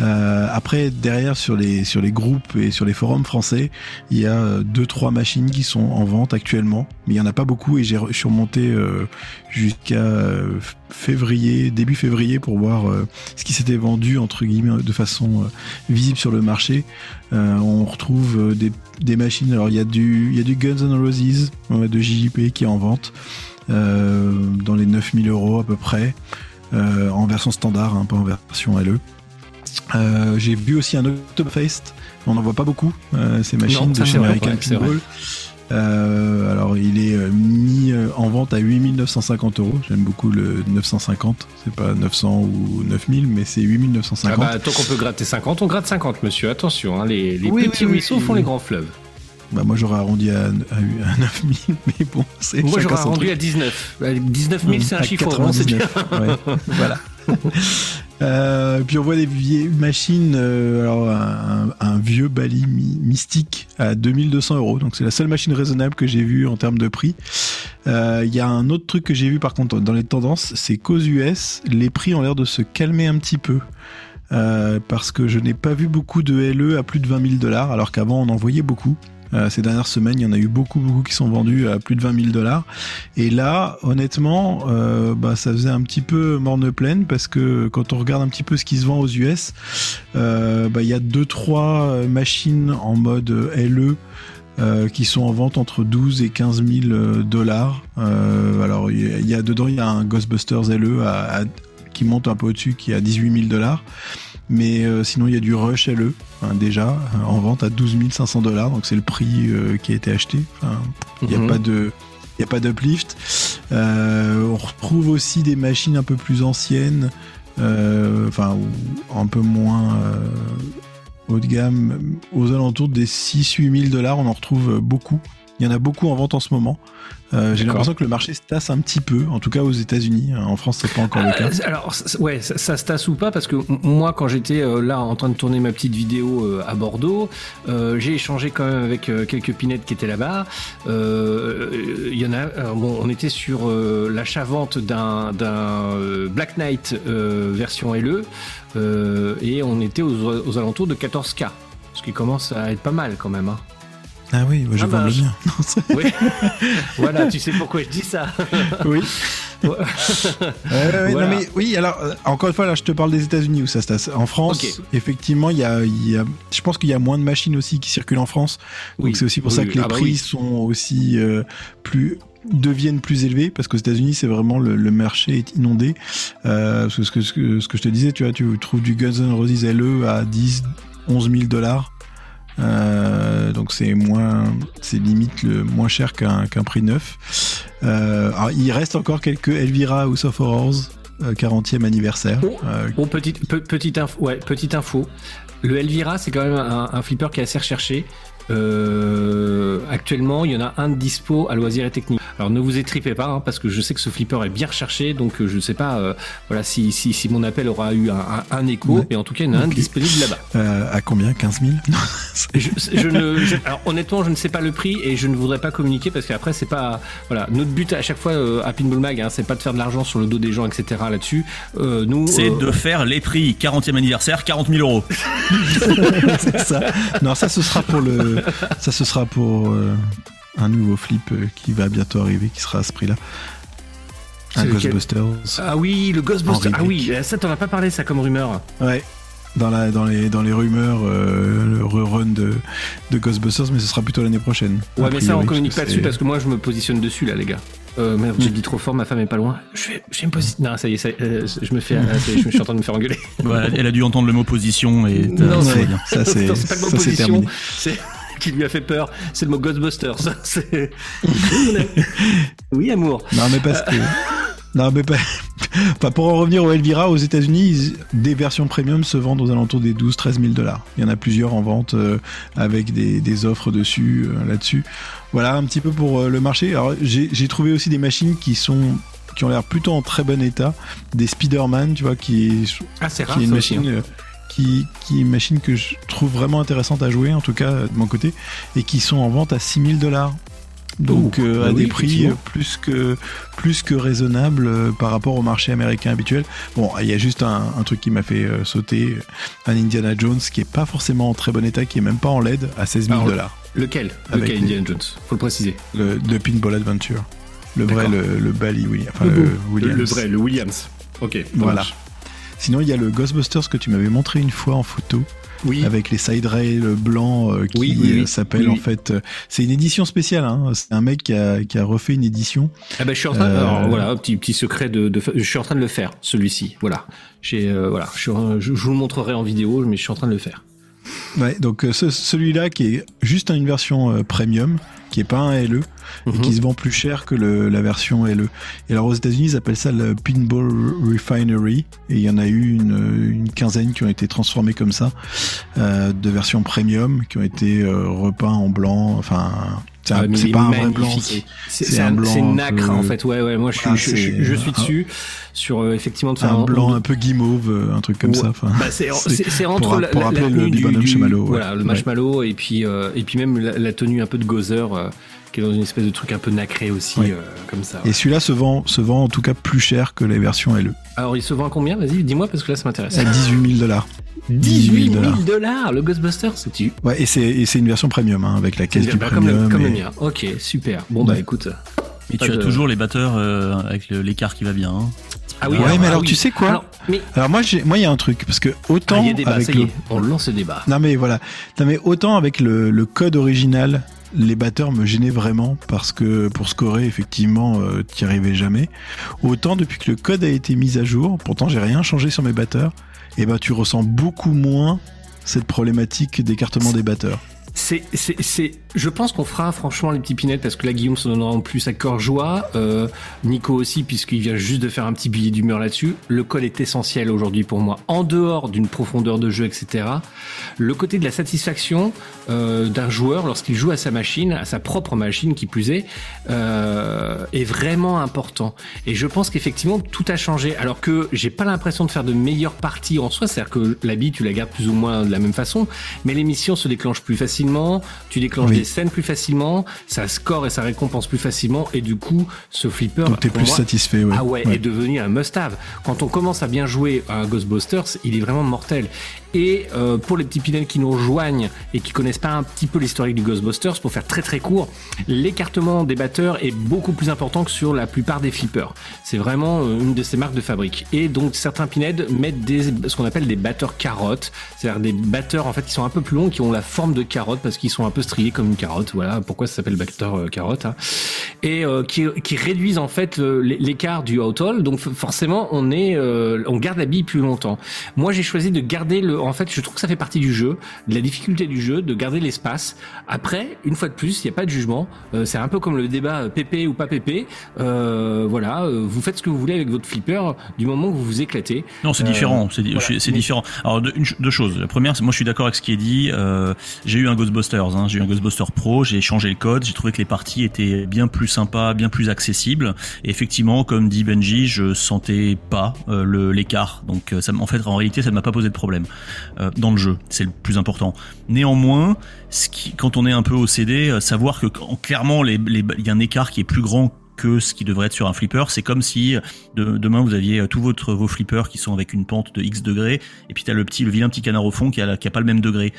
Euh, après, derrière sur les sur les groupes et sur les forums français, il y a euh, deux trois machines qui sont en vente actuellement, mais il y en a pas beaucoup et j'ai remonté euh, jusqu'à euh, février, début février pour voir euh, ce qui s'était vendu entre guillemets de façon visible sur le marché. On retrouve des, des machines. Alors il y a du y a du Guns N' Roses de JJP qui est en vente dans les 9000 euros à peu près euh, en version standard, un peu en version LE. Euh, J'ai vu aussi un Oktoberfest. On n'en voit pas beaucoup. euh, ces machines Non, de chez American Pinball. Euh, alors il est euh, mis en vente à 8950 euros. J'aime beaucoup le 950. C'est pas 900 ou 9000, mais c'est Ah 8950. bah, tant qu'on peut gratter 50, on gratte 50, monsieur. Attention, hein, les, les Oui, petits oui, ruisseaux oui, font les grands fleuves. Bah, moi j'aurais arrondi à, à, à 9000, mais bon, c'est Moi, j'aurais truc. à 19. Euh, 19 000, c'est un chiffre rond, c'est bien. 99, ouais, voilà. Euh, puis on voit des vieilles machines, euh, alors un, vieux Bali mystique à 2200 euros, donc c'est la seule machine raisonnable que j'ai vue en termes de prix. Euh, Il y a un autre truc que j'ai vu par contre dans les tendances, c'est qu'aux US, les prix ont l'air de se calmer un petit peu. Parce que je n'ai pas vu beaucoup de LE à plus de 20 000 dollars, alors qu'avant on en voyait beaucoup. Euh, ces dernières semaines, il y en a eu beaucoup, beaucoup qui sont vendus à plus de 20 000 dollars. Et là, honnêtement, euh, bah, ça faisait un petit peu morne pleine parce que quand on regarde un petit peu ce qui se vend aux US, euh, bah, il y a deux, trois machines en mode LE. qui sont en vente entre 12 et 15 000 euh, dollars. Alors il y, a- dedans il y a un Ghostbusters LE qui monte un peu au-dessus qui est à 18 000 dollars. Mais sinon il y a du Rush LE hein, déjà euh, en vente à 12 500 dollars. Donc c'est le prix euh, qui a été acheté. Il n'y a Mhm. pas de il y a pas d'uplift. Euh, on retrouve aussi des machines un peu plus anciennes, euh, enfin un peu moins euh, haut de gamme, aux alentours des 6-8 000 dollars. On en retrouve beaucoup. Il y en a beaucoup en vente en ce moment. Euh, J'ai l'impression que le marché se tasse un petit peu, en tout cas aux États-Unis. En France, c'est pas encore le cas. Euh, alors, ouais, ça, ça se tasse ou pas Parce que moi, quand j'étais euh, là en train de tourner ma petite vidéo euh, à Bordeaux, j'ai échangé quand même avec quelques pinettes qui étaient là-bas. Il y en a. bon, on était sur l'achat-vente d'un Black Knight version LE et on était aux, aux alentours de 14K. Ce qui commence à être pas mal quand même. Hein. Ah oui, moi, je Ah vends bah, le je- mien. Non, c'est- Oui. voilà, tu sais pourquoi je dis ça. oui. Ouais. Ouais, ouais, ouais, Voilà. non, mais oui, alors euh, encore une fois, là, je te parle des États-Unis où ça se tasse. En France, effectivement, il y a, il y a, je pense qu'il y a moins de machines aussi qui circulent en France. Donc Oui. c'est aussi pour Oui, ça que les Ah bah prix oui. sont aussi euh, plus deviennent plus élevés parce qu'aux États-Unis c'est vraiment le, le marché est inondé euh, parce que ce que, ce que ce que je te disais tu vois tu trouves du Guns N' Roses LE à 10 11 000 dollars euh, donc c'est moins c'est limite le moins cher qu'un prix neuf euh, alors il reste encore quelques Elvira House of Horrors euh, 40e anniversaire Oh. euh, Bon, petite, pe- petite, info, ouais, petite info. Le Elvira, c'est quand même un, un flipper qui est assez recherché. Euh, actuellement, il y en a un de dispo à loisirs et techniques. Alors ne vous étripez pas, hein, parce que je sais que ce flipper est bien recherché, donc euh, je sais pas, euh, voilà, si, si, si mon appel aura eu un, un- un écho, Ouais. mais en tout cas, il y en a un disponible là-bas. euh, à combien? 15 000 Je, je ne, je- alors honnêtement, je ne sais pas le prix et je ne voudrais pas communiquer parce qu'après c'est pas, voilà, notre but à chaque fois euh, à Pinball Mag, hein, c'est pas de faire de l'argent sur le dos des gens, etc. Là-dessus, Euh, nous, C'est euh, de faire les prix 40e anniversaire, 40 000 euros. c'est ça. Non, ça ce sera pour le, ça ce sera pour euh, un nouveau flip euh, qui va bientôt arriver, qui sera à ce prix-là. Un Ghostbusters. Ah oui, le Ghostbuster. En Ah oui, réplique. ça t'en as pas parlé ça comme rumeur. Ouais. Dans la, dans les, dans les rumeurs, euh, le rerun de, de Ghostbusters, mais ce sera plutôt l'année prochaine. Ouais, mais ça on communique pas dessus parce que moi je me positionne dessus là, les gars. Euh, merde, j'ai dit trop fort, ma femme est pas loin. Je vais, je vais me positionner. Non, ça y est, ça euh, je me fais, euh, ça y est, je suis en train de me faire engueuler. Voilà, elle a dû entendre le mot position et t'as- Non, ça c'est Non, c'est pas le mot ça, c'est position, c'est qui lui a fait peur. C'est le mot Ghostbusters. oui, amour. Non, mais parce que. Non, mais pas. Enfin, pour en revenir au Elvira, aux États-Unis, des versions premium se vendent aux alentours des 12-13 000 dollars. Il y en a plusieurs en vente euh, avec des, des offres dessus, euh, là-dessus. Voilà un petit peu pour euh, le marché. Alors, j'ai trouvé aussi des machines qui sont qui ont l'air plutôt en très bon état. Des Spider-Man, tu vois, qui est, Ah, c'est rare. qui est une aussi, machine. hein. Qui, qui est une machine que je trouve vraiment intéressante à jouer, en tout cas de mon côté, et qui sont en vente à 6000 dollars. Donc Oh, euh, bah à oui, des prix euh, plus que plus que raisonnables euh, par rapport au marché américain habituel. Bon, il y a juste un, un truc qui m'a fait euh, sauter, un Indiana Jones qui est pas forcément en très bon état, qui est même pas en LED à 16 000 Alors, dollars. Lequel Lequel les- Indiana Jones? Faut le préciser. Le de Pinball Adventure, le vrai, le, le Bally, enfin Le le. Williams. Le, le vrai, le Williams. Ok. Voilà. marche. Sinon, il y a le Ghostbusters que tu m'avais montré une fois en photo. Oui. avec les side rails blancs euh, qui Oui, euh, s'appelle en fait euh, c'est une édition spéciale hein. c'est un mec qui a, qui a refait une édition Ah ben, je suis en train. Euh, Alors, voilà, petit petit secret de, de. Je suis en train de le faire, celui-ci. Voilà. J'ai euh, voilà. Je, je, je vous le montrerai en vidéo, mais je suis en train de le faire. Ouais donc euh, ce- celui-là qui est juste une version euh, premium qui est pas un LE et Mhm. qui se vend plus cher que le, la version LE et alors aux États-Unis ils appellent ça le Pinball Refinery et il y en a eu une, une quinzaine qui ont été transformés comme ça euh, de versions premium qui ont été euh, repeints en blanc enfin c'est pas un vrai blanc c'est- un blanc c'est nacre peu- en fait. Ouais, ouais. Moi, je suis, je, dessus sur euh, effectivement de faire un blanc un peu guimauve euh, un truc comme ça Bah, c'est entre la, rappeler le Marshmallow, voilà, le marshmallow et puis euh, et puis même la, tenue un peu de gozer qui est dans une espèce de truc un peu nacré aussi euh, comme ça. Et celui-là se vend, se vend en tout cas plus cher que les versions LE. Alors il se vend à combien? Vas-y, dis-moi parce que là ça m'intéresse. À 18 000 dollars. 18 000 dollars. dollars le Ghostbuster, c'est tu Ouais, et c'est, et c'est une version premium, hein, avec la caisse du bah, comme, le, premium. comme le et- mien. Ok, super. Bon bah écoute. Et Pas tu as toujours les batteurs euh, avec l'écart qui va bien. hein. Ah oui. Ouais, mais alors ah tu oui. sais quoi? Alors, mais Alors moi, j'ai, moi, il y a un truc, parce que ah, autant il y a débat, avec ça le, y est, on lance le débat. non mais voilà, non mais autant avec le, le code original, les batteurs me gênaient vraiment parce que pour scorer, effectivement, euh, t'y arrivais jamais. Autant depuis que le code a été mis à jour, pourtant j'ai rien changé sur mes batteurs, et ben tu ressens beaucoup moins cette problématique d'écartement des batteurs. C'est, c'est, c'est, je pense qu'on fera franchement les petits pinettes parce que là Guillaume se donnera en plus à cœur joie, euh, Nico aussi puisqu'il vient juste de faire un petit billet d'humeur là-dessus. Le code est essentiel aujourd'hui pour moi. En dehors d'une profondeur de jeu, etc. Le côté de la satisfaction euh, d'un joueur lorsqu'il joue à sa machine, à sa propre machine qui plus est, euh, est vraiment important. Et je pense qu'effectivement tout a changé. Alors que j'ai pas l'impression de faire de meilleures parties en soi, c'est-à-dire que la bille tu la gardes plus ou moins de la même façon, mais l'émission se déclenche plus facilement, tu déclenches Oui. des scènes plus facilement, ça score et ça récompense plus facilement, et du coup ce flipper Donc t'es pour plus moi, satisfait, ouais. ah ouais, est devenu un must-have. Quand on commence à bien jouer à un Ghostbusters, il est vraiment mortel. Et euh, pour les petits pinels qui nous rejoignent et qui connaissent pas un petit peu l'historique du Ghostbusters, pour faire très très court, l'écartement des batteurs est beaucoup plus important que sur la plupart des flippers. C'est vraiment euh, une de ces marques de fabrique. Et donc certains pinheads mettent ce qu'on appelle des batteurs carottes, c'est-à-dire des batteurs en fait qui sont un peu plus longs, qui ont la forme de carotte parce qu'ils sont un peu striés comme une carotte. Voilà pourquoi ça s'appelle batteur euh, carotte. hein. Et euh, qui, réduisent en fait l'écart du out-haul. Donc forcément on est, on garde la bille plus longtemps. Moi j'ai choisi de garder le, en fait je trouve que ça fait partie du jeu, de la difficulté du jeu, de garder l'espace. Après une fois de plus, il n'y a pas de jugement. Euh, c'est un peu comme le débat euh, PP ou pas PP. Euh, voilà, euh, vous faites ce que vous voulez avec votre flipper du moment que vous vous éclatez. Non, c'est Euh, différent. C'est voilà. Mais- différent. Alors deux, choses. La première, moi je suis d'accord avec ce qui est dit. Euh, j'ai eu un Ghostbusters. Hein, j'ai eu un Ghostbuster Pro. J'ai changé le code. J'ai trouvé que les parties étaient bien plus sympas, bien plus accessibles. Et effectivement, comme dit Benji, je sentais pas l'écart. Donc ça, en fait, en réalité, ça ne m'a pas posé de problème euh, dans le jeu. C'est le plus important. Néanmoins, quand on est un peu au CD, euh, savoir que clairement, il y a un écart qui est plus grand que ce qui devrait être sur un flipper. C'est comme si de- demain vous aviez euh, tous votre, vos flippers qui sont avec une pente de X degrés, et puis t'as le petit, le vilain petit canard au fond qui a, qui a pas le même degré.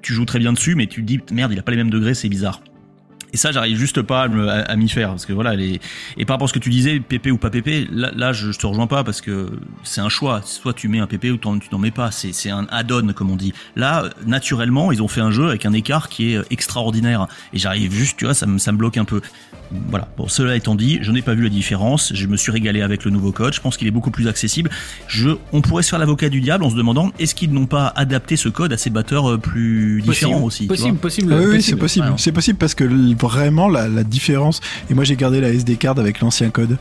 Tu joues très bien dessus, mais tu te dis merde, il a pas les mêmes degrés, c'est bizarre. Et ça, j'arrive juste pas à, me- à- à m'y faire parce que voilà, les... et par rapport à ce que tu disais, PP ou pas PP, là, là je, je te rejoins pas parce que c'est un choix. Soit tu mets un PP ou tu n'en mets pas. C'est c'est un add-on comme on dit. Là, naturellement, ils ont fait un jeu avec un écart qui est extraordinaire. Et j'arrive juste, tu vois, ça me, ça me bloque un peu. Voilà. Bon, cela étant dit, je n'ai pas vu la différence. Je me suis régalé avec le nouveau code. Je pense qu'il est beaucoup plus accessible. Je, on pourrait se faire l'avocat du diable en se demandant est-ce qu'ils n'ont pas adapté ce code à ces batteurs euh, plus différents aussi. Possible, possible. Ah oui, possible. c'est possible. Ouais. C'est possible parce que vraiment la, la différence. Et moi j'ai gardé la SD card avec l'ancien code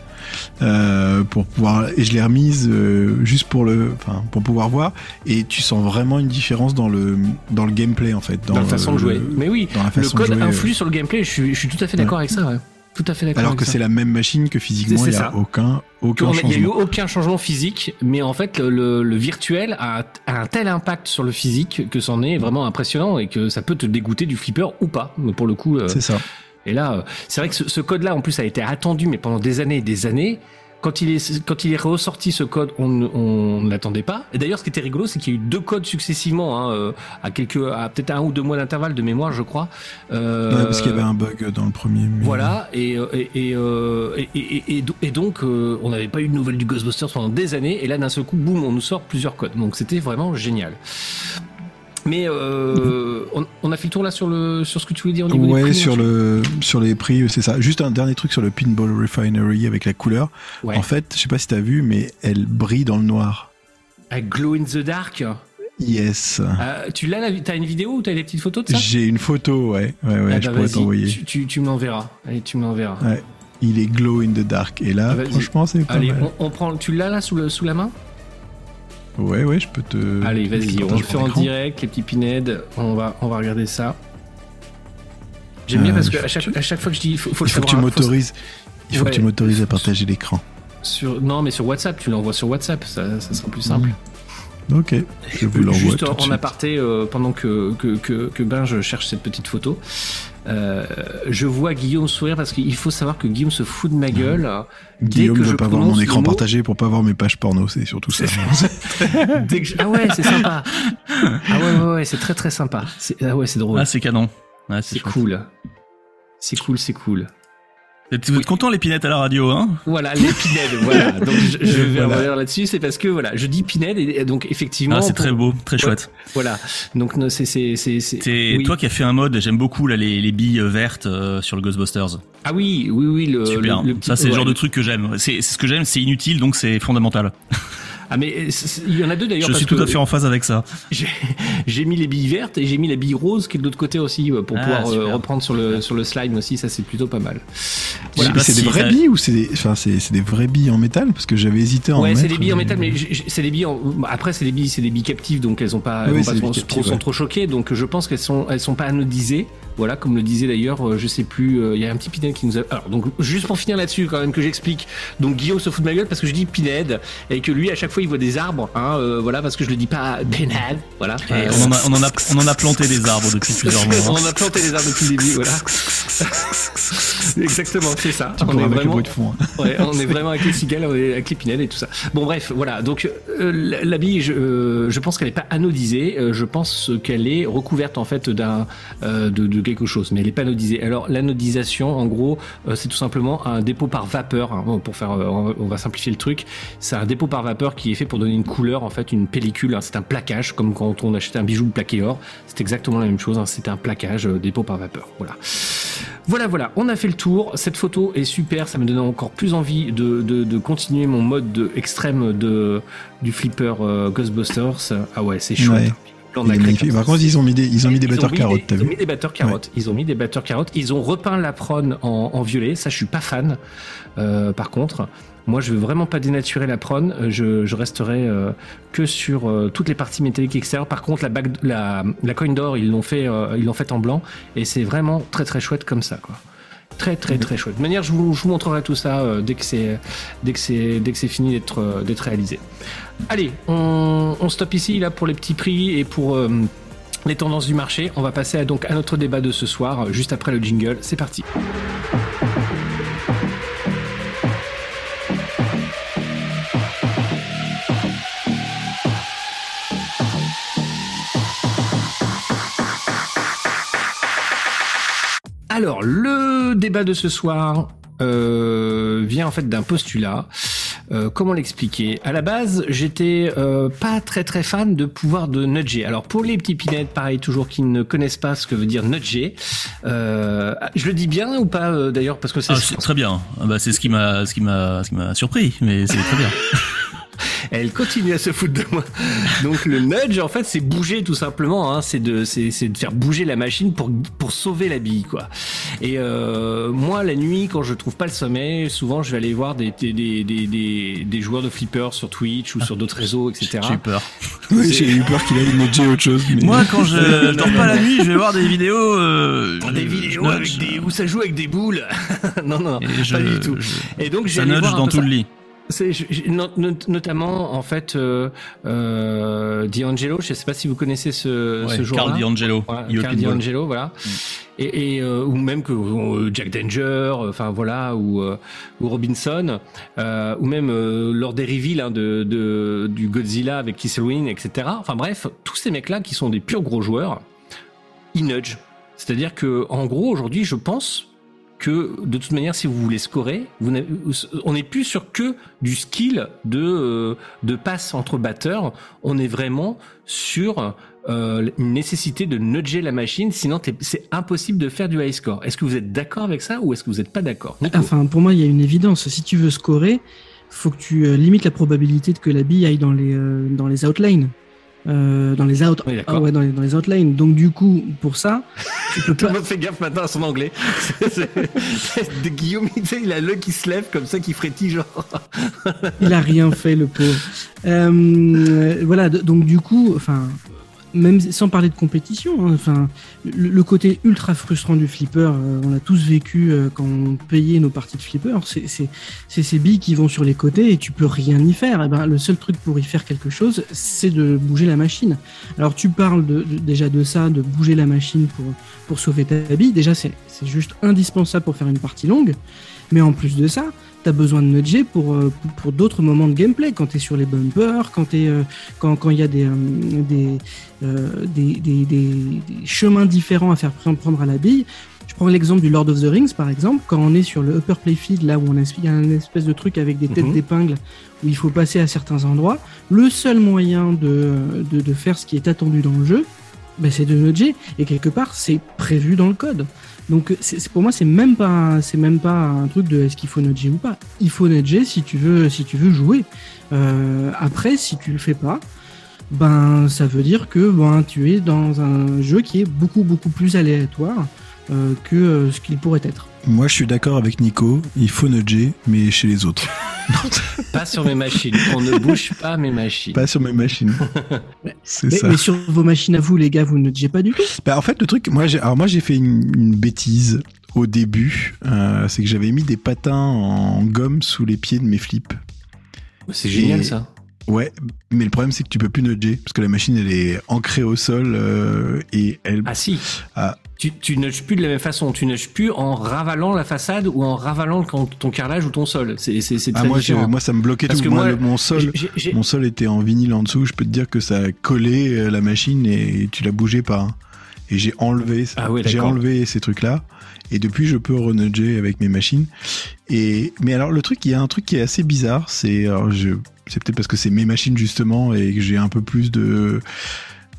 euh, pour pouvoir et je l'ai remise euh, juste pour le, enfin pour pouvoir voir. Et tu sens vraiment une différence dans le dans le gameplay en fait. Dans, la façon de jouer. Mais oui, dans la le façon de code jouer, euh. influe sur le gameplay. Je suis, je suis tout à fait d'accord avec ça. Ouais. Tout à fait d'accord. Alors que c'est la même machine que physiquement C'est il y a ça. aucun aucun a- Il n'y a eu changement. aucun changement physique, mais en fait, le, le- le virtuel a, a un tel impact sur le physique que c'en est vraiment impressionnant et que ça peut te dégoûter du flipper ou pas. Mais pour le coup, euh, C'est ça. et là, euh, c'est vrai que ce, ce code-là, en plus, a été attendu, mais pendant des années et des années. Quand il est quand il est ressorti ce code, on ne- on ne l'attendait pas. Et d'ailleurs, ce qui était rigolo, c'est qu'il y a eu deux codes successivement, hein, euh, à quelques, à peut-être un ou deux mois d'intervalle de mémoire, je crois. Euh, Ouais, parce qu'il y avait un bug dans le premier. mais- voilà, et, euh, et, et, et, et- et et donc euh, on n'avait pas eu de nouvelles du Ghostbusters pendant des années, et là d'un seul coup, boum, on nous sort plusieurs codes. Donc c'était vraiment génial. Mais euh, on, on a fait le tour là sur le sur ce que tu voulais dire au niveau des Ouais, prix, sur le sur les prix, c'est ça. Juste un dernier truc sur le Pinball Refinery avec la couleur. Ouais. En fait, je sais pas si t'as vu, mais elle brille dans le noir. Avec Glow in the Dark. Yes. Euh, tu l'as, la- t'as une vidéo ou t'as des petites photos de ça? J'ai une photo, ouais, ouais, ouais, Ah je bah pourrais t'envoyer. Tu, tu, tu me l'enverras. Allez, tu me l'enverras. Ouais. Il est glow in the dark. Et là, Ah, franchement, c'est pas Allez, mal. on, on prend. Tu l'as là sous, le, sous la main? Ouais, ouais, je peux te. Allez, vas-y, on le fait en direct, les petits pinheads. On va, on va regarder ça. J'aime bien Euh, parce que à chaque, que tu- à chaque fois que je dis, il faut, faut le Il faut que tu faut- m'autorises. Il faut Ouais. que tu m'autorises à partager l'écran. Sur, non, mais sur WhatsApp, tu l'envoies sur WhatsApp, ça, ça sera plus simple. Ok, je vous l'envoie Juste tout de en suite. aparté, euh, pendant que, que, que, que Ben je cherche cette petite photo, euh, je vois Guillaume sourire parce qu'il faut savoir que Guillaume se fout de ma gueule. dès Guillaume que ne veut pas voir mon écran mot- partagé pour pas voir mes pages porno, c'est surtout ça. Dès que je- Ah ouais, c'est sympa. Ah ouais, ouais, ouais, c'est très très sympa. Ah ouais, c'est drôle. Ah, c'est canon. Ouais, c'est cool. C'est cool, c'est cool. Vous êtes content les pinettes à la radio, hein Voilà, les pinèdes, voilà. Donc je, je vais Voilà. revenir là-dessus, c'est parce que voilà, je dis pinède et, donc effectivement. Ah, c'est pour- très beau, très chouette. Voilà. Donc c'est c'est c'est oui. toi qui as fait un mode, j'aime beaucoup là les, les billes vertes euh, sur le Ghostbusters. Ah oui, oui, oui. Le, Super. le- le petit- ça c'est le genre de truc que j'aime. C'est c'est ce que j'aime, c'est inutile donc c'est fondamental. Ah mais c'est- il y en a deux d'ailleurs. Je parce suis tout à fait en phase avec ça. J'ai j'ai mis les billes vertes et j'ai mis la bille rose qui est de l'autre côté aussi euh, pour Ah, pouvoir euh, super. reprendre sur le sur le slime aussi. Ça c'est plutôt pas mal. Pas c'est si des vraies ça- billes ou c'est des, enfin, c'est, c'est des vraies billes en métal? Parce que j'avais hésité à en Ouais, c'est des billes en métal, mais c'est des billes. En... Après, c'est des billes, c'est des billes captives, donc elles ont pas, elles Oui, pas des trop, billes captives, trop- sont ouais. trop choquées. Donc, je pense qu'elles sont, elles sont pas anodisées. Voilà, comme le disait d'ailleurs, euh, je sais plus. euh, Il y a un petit Pinhead qui nous a. Alors, donc, juste pour finir là-dessus, quand même que j'explique. Donc, Guillaume se fout de ma gueule parce que je dis Pinhead et que lui, à chaque fois, il voit des arbres. Hein, euh, voilà, parce que je le dis pas Pinhead. Voilà. On, en a, on, en a, on en a planté des arbres depuis plusieurs mois. on a planté les arbres depuis le début, voilà. Exactement, c'est ça. Tu On est vraiment, de fond. hein. ouais, on est vraiment avec les cigales, on est avec les et tout ça. Bon, bref, voilà. Donc, euh, la- la bille, je, je pense qu'elle n'est pas anodisée. je pense qu'elle est recouverte en fait d'un de, de chose, mais elle n'est pas anodisée. Alors, l'anodisation, en gros, euh, c'est tout simplement un dépôt par vapeur. hein, pour faire, euh, on va- simplifier le truc. C'est un dépôt par vapeur qui est fait pour donner une couleur, en fait, une pellicule. hein. c'est un plaquage, comme quand on achète un bijou plaqué or. C'est exactement la même chose. hein, c'est un plaquage, euh, dépôt par vapeur. Voilà. Voilà, voilà, on a fait le tour. Cette photo est super, ça me donne encore plus envie de, continuer mon mode de, extrême de, du flipper Ghostbusters. Ah ouais, c'est chouette. Nacré magnifique. comme Par contre, ils ont mis des, ils ont mis des batteurs carottes, Ils ont mis des batteurs carottes. Ils ont mis des batteurs carottes. Ils ont repeint la prône en, en violet. Ça, je suis pas fan. Euh, par contre, moi, je veux vraiment pas dénaturer la prône. Euh, Je, je resterai euh, que sur euh, toutes les parties métalliques extérieures. Par contre, la bague, la, la coin d'or, ils l'ont fait, euh, ils l'ont fait en blanc, et c'est vraiment très très chouette comme ça, quoi. Très très très chouette. De manière, je vous, montrerai tout ça euh, dès que c'est dès que c'est dès que c'est fini d'être euh, d'être réalisé. Allez, on, on stoppe ici là pour les petits prix et pour euh, les tendances du marché. On va passer à, donc à notre débat de ce soir, juste après le jingle. C'est parti. Alors, le débat de ce soir euh, vient en fait d'un postulat. Euh, comment l'expliquer? À la base, j'étais euh, pas très très fan de pouvoir de nudger. Alors pour les petits pinettes, pareil toujours qui ne connaissent pas ce que veut dire nudger, euh, je le dis bien ou pas euh, d'ailleurs parce que c'est Ah, c'est très bien. Ah bah, c'est ce qui m'a, ce qui m'a, ce qui m'a surpris, mais c'est très bien. Elle continue à se foutre de moi. Donc le nudge, en fait, c'est bouger tout simplement. Hein. C'est de, c'est, c'est de faire bouger la machine pour pour sauver la bille, quoi. Et euh, moi, la nuit, quand je trouve pas le sommeil, souvent, je vais aller voir des des des des, des, joueurs de flipper sur Twitch ou sur d'autres réseaux, etc. J'ai eu peur. Oui, j'ai eu peur qu'il ait nudger autre chose. Mais... Moi, quand je, je dors pas la nuit, je vais voir des vidéos. Euh, Des je- vidéos avec des où ça joue avec des boules. non, non, je- pas du tout. je- Et donc, j'ai dans tout ça. le lit. C'est je- je- not- not- notamment en fait euh, euh, D'Angelo, je sais pas si vous connaissez ce, Ouais, ce joueur-là. Carl D'Angelo. Voilà, Carl. D'Angelo, voilà. Et, et, euh, ou même que euh, Jack Danger, enfin voilà, ou, euh, ou Robinson, euh, ou même euh, lors des reveals hein, de, de, du Godzilla avec Kisselwin, etc. Enfin bref, tous ces mecs-là qui sont des purs gros joueurs, ils nudge. C'est-à-dire que en gros aujourd'hui, je pense que de toute manière, si vous voulez scorer, on n'est plus sur que du skill de euh, de passe entre batteurs. On est vraiment sur euh, une nécessité de nudger la machine, sinon c'est impossible de faire du high score. Est-ce que vous êtes d'accord avec ça ou est-ce que vous n'êtes pas d'accord Enfin, pour moi, il y a une évidence. Si tu veux scorer, faut que tu euh, limites la probabilité que la bille aille dans les, dans les outlines. Euh, dans les out, Oui, ah ouais, dans les, dans les outlines. Donc, du coup, pour ça, tu peux Tout pas, le monde fait gaffe maintenant à son anglais. C'est- Guillaume, il a l'œil qui se lève comme ça, qui frétille genre. il a rien fait, le pauvre. Euh, voilà, donc du coup, enfin, même sans parler de compétition, hein, enfin, le, côté ultra frustrant du flipper, euh, on l'a tous vécu euh, quand on payait nos parties de flipper. C'est ces billes qui vont sur les côtés et tu peux rien y faire. Et ben, le seul truc pour y faire quelque chose, c'est de bouger la machine. Alors tu parles de, déjà de ça, de bouger la machine pour pour sauver ta bille. Déjà, c'est juste indispensable pour faire une partie longue. Mais en plus de ça, t'as besoin de nudger pour, euh, pour, pour d'autres moments de gameplay, quand t'es sur les bumpers, quand euh, quand quand il y a des, euh, des, euh, des, des, des- chemins différents à faire prendre à la bille. Je prends l'exemple du Lord of the Rings, par exemple, quand on est sur le upper playfield, là où on a, il y a une espèce de truc avec des têtes Mhm. d'épingle, où il faut passer à certains endroits. Le seul moyen de, de, de faire ce qui est attendu dans le jeu, ben, c'est de nudger et quelque part c'est prévu dans le code. Donc pour moi c'est même pas c'est même pas un truc de est-ce qu'il faut nudger ou pas. Il faut nudger si tu veux si tu veux jouer. Euh, après si tu le fais pas, ben ça veut dire que ben tu es dans un jeu qui est beaucoup beaucoup plus aléatoire que euh, ce qu'il pourrait être. Moi, je suis d'accord avec Nico. Il faut nudger, mais chez les autres. Pas sur mes machines. On ne bouge pas mes machines. Pas sur mes machines. C'est Mais, ça. mais sur vos machines à vous les gars vous ne nudgez pas du tout? Bah, en fait, le truc, moi, j'ai, alors moi, j'ai fait une, une bêtise au début. Euh, c'est que j'avais mis des patins en gomme sous les pieds de mes flips. C'est génial Et- ça. Ouais, mais le problème, c'est que tu peux plus nudger parce que la machine, elle est ancrée au sol euh, et elle. Ah si. Ah. Tu, tu nudges plus de la même façon. Tu nudges plus en ravalant la façade ou en ravalant ton, carrelage ou ton sol. C'est c'est Ah, moi, je- différent. moi, ça me bloquait Parce tout. que Moi, mon sol, mon sol était en vinyle en dessous. Je peux te dire que ça a collé euh, la machine et tu la bougeais pas. hein. Et j'ai enlevé. Ah j'ai enlevé ces trucs-là. Et depuis, je peux renudger avec mes machines. Et mais alors, le truc, il y a un truc qui est assez bizarre. C'est, c'est peut-être parce que c'est mes machines justement et que j'ai un peu plus de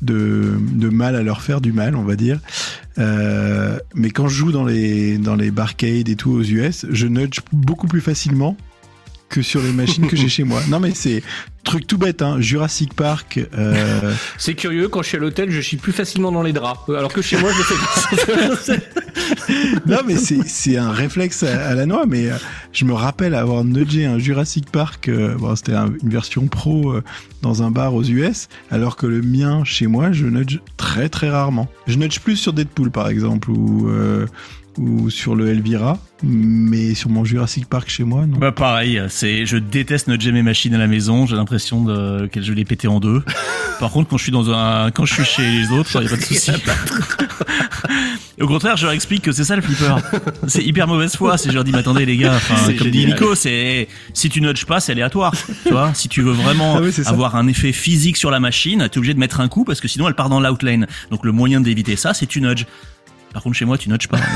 de, mal à leur faire du mal, on va dire. Euh, mais quand je joue dans les dans les barcades et tout aux US, je nudge beaucoup plus facilement que sur les machines que j'ai chez moi. Non mais c'est truc tout bête, hein. Jurassic Park. Euh, C'est curieux, quand je suis à l'hôtel, je chie plus facilement dans les draps. Euh, Alors que chez moi, je le fais non mais c'est c'est un réflexe à, à la noix. Mais euh, je me rappelle avoir nudgé un Jurassic Park. euh, bon, c'était un- une version pro dans un bar aux US, alors que le mien chez moi, je nudge très très rarement. Je nudge plus sur Deadpool par exemple ou ou sur le Elvira, mais sur mon Jurassic Park chez moi, non? Bah pareil, c'est je déteste nudger mes machines à la maison. J'ai l'impression de que je les péter en deux. Par contre, quand je suis dans un, quand je suis chez les autres, il y a pas de souci. Au contraire, je leur explique que c'est ça le flipper. C'est hyper mauvaise foi. Si je leur dis, mais attendez les gars, enfin, C'est comme dit. Nico, c'est si tu nudges pas, c'est aléatoire. Tu vois, si tu veux vraiment Ah oui, c'est avoir un effet physique sur la machine, t'es obligé de mettre un coup parce que sinon elle part dans l'outlane. Donc le moyen d'éviter ça, c'est tu nudges. Par contre, chez moi, tu nudges pas.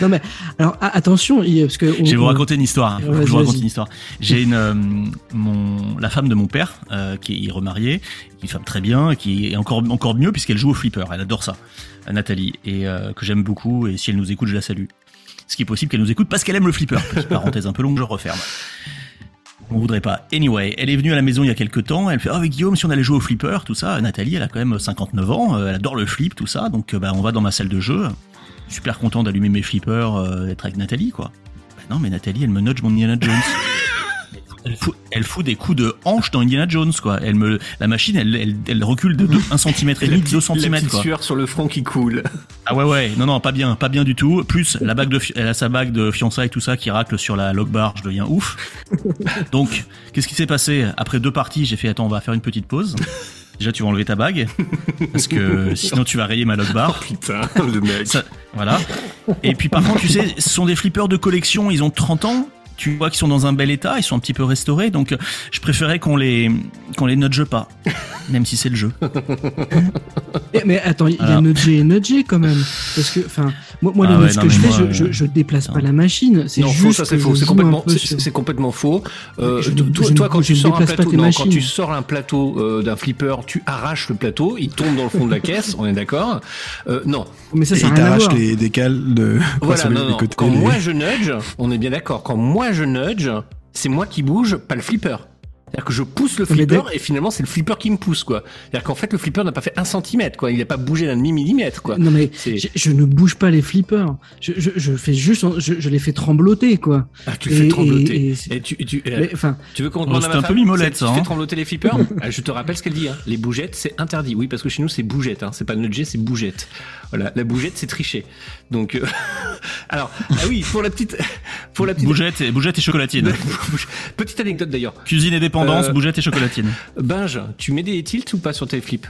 Non mais alors attention parce que on- Je vais vous on- raconter une histoire. hein. Ouais, je vous raconte une histoire. J'ai une euh, mon la femme de mon père euh, qui est remariée, qui est une femme très bien, qui est encore encore mieux puisqu'elle joue au flipper. Elle adore ça, Nathalie, et euh, que j'aime beaucoup. Et si elle nous écoute, je la salue. Ce qui est possible qu'elle nous écoute parce qu'elle aime le flipper. Petite parenthèse un peu longue, je referme. On voudrait pas. Anyway, elle est venue à la maison il y a quelques temps. Elle fait, oh, avec Guillaume, si on allait jouer au flipper, tout ça. Nathalie, elle a quand même 59 ans. euh, Elle adore le flip, tout ça. Donc, euh, bah, on va dans ma salle de jeu. Super content d'allumer mes flippers, euh, d'être avec Nathalie, quoi. Bah non, mais Nathalie, elle me nudge mon Indiana Jones. Elle fout, elle fout des coups de hanche dans Indiana Jones, quoi. Elle me, la machine, elle, elle, elle recule de 1 cm et demi, 2 La cm, petite quoi. sueur sur le front qui coule. Ah ouais ouais, non non, pas bien, pas bien du tout. Plus la bague de elle a sa bague de fiançailles tout ça qui racle sur la log bar, je deviens ouf. Donc, qu'est-ce qui s'est passé? Après deux parties J'ai fait attends, on va faire une petite pause. Déjà tu vas enlever ta bague parce que sinon tu vas rayer ma log bar. Putain, le mec. Ça- voilà. Et puis par contre, tu sais, ce sont des flippers de collection, ils ont 30 ans. Tu vois qu'ils sont dans un bel état, ils sont un petit peu restaurés, donc euh, je préférais qu'on les qu'on les nudge pas, même si c'est le jeu. Eh, mais attends il y a nudger et nudger quand même parce que enfin moi, moi Ah le ouais, nudge non, que je fais moi, je, je, je déplace pas la machine c'est Non, juste faux, ça c'est faux. C'est complètement, sur- c'est complètement faux. Euh, Je- to- je toi, quand je tu sors un plateau, tes non, quand tu sors un plateau euh, d'un flipper, tu arraches le plateau, il tombe dans le fond de la caisse. On est d'accord? Euh, Non. mais ça et ça il n'a rien à t'arrache voir les décales de. Voilà, non, non. côtés, Quand les- moi je nudge, on est bien d'accord. Quand moi je nudge, c'est moi qui bouge, pas le flipper. C'est-à-dire que je pousse le flipper et finalement c'est le flipper qui me pousse quoi. C'est-à-dire qu'en fait le flipper n'a pas fait un centimètre quoi. Il n'a pas bougé d'un demi millimètre quoi. non mais je, je ne bouge pas les flippers je, je, je fais juste je, je les fais trembloter quoi Ah, tu le fais trembloter. et- Et, et c'est- tu, tu, euh, mais tu veux qu'on Oh, demande à ma un peu mimolette, ça, Tu fais hein. trembloter les flippers? Ah, Je te rappelle ce qu'elle dit. Hein. Les bougettes, c'est interdit. Oui, parce que chez nous, c'est bougette. Hein. C'est pas nudger, c'est bougette. Voilà, la bougette, c'est tricher. Donc, euh, alors, ah oui, pour la petite, pour la petite, Bougette et bougette et chocolatine. petite anecdote d'ailleurs. Cuisine et dépendance, Euh, bougette et chocolatine. Binge, tu mets des tilts ou pas sur tes flips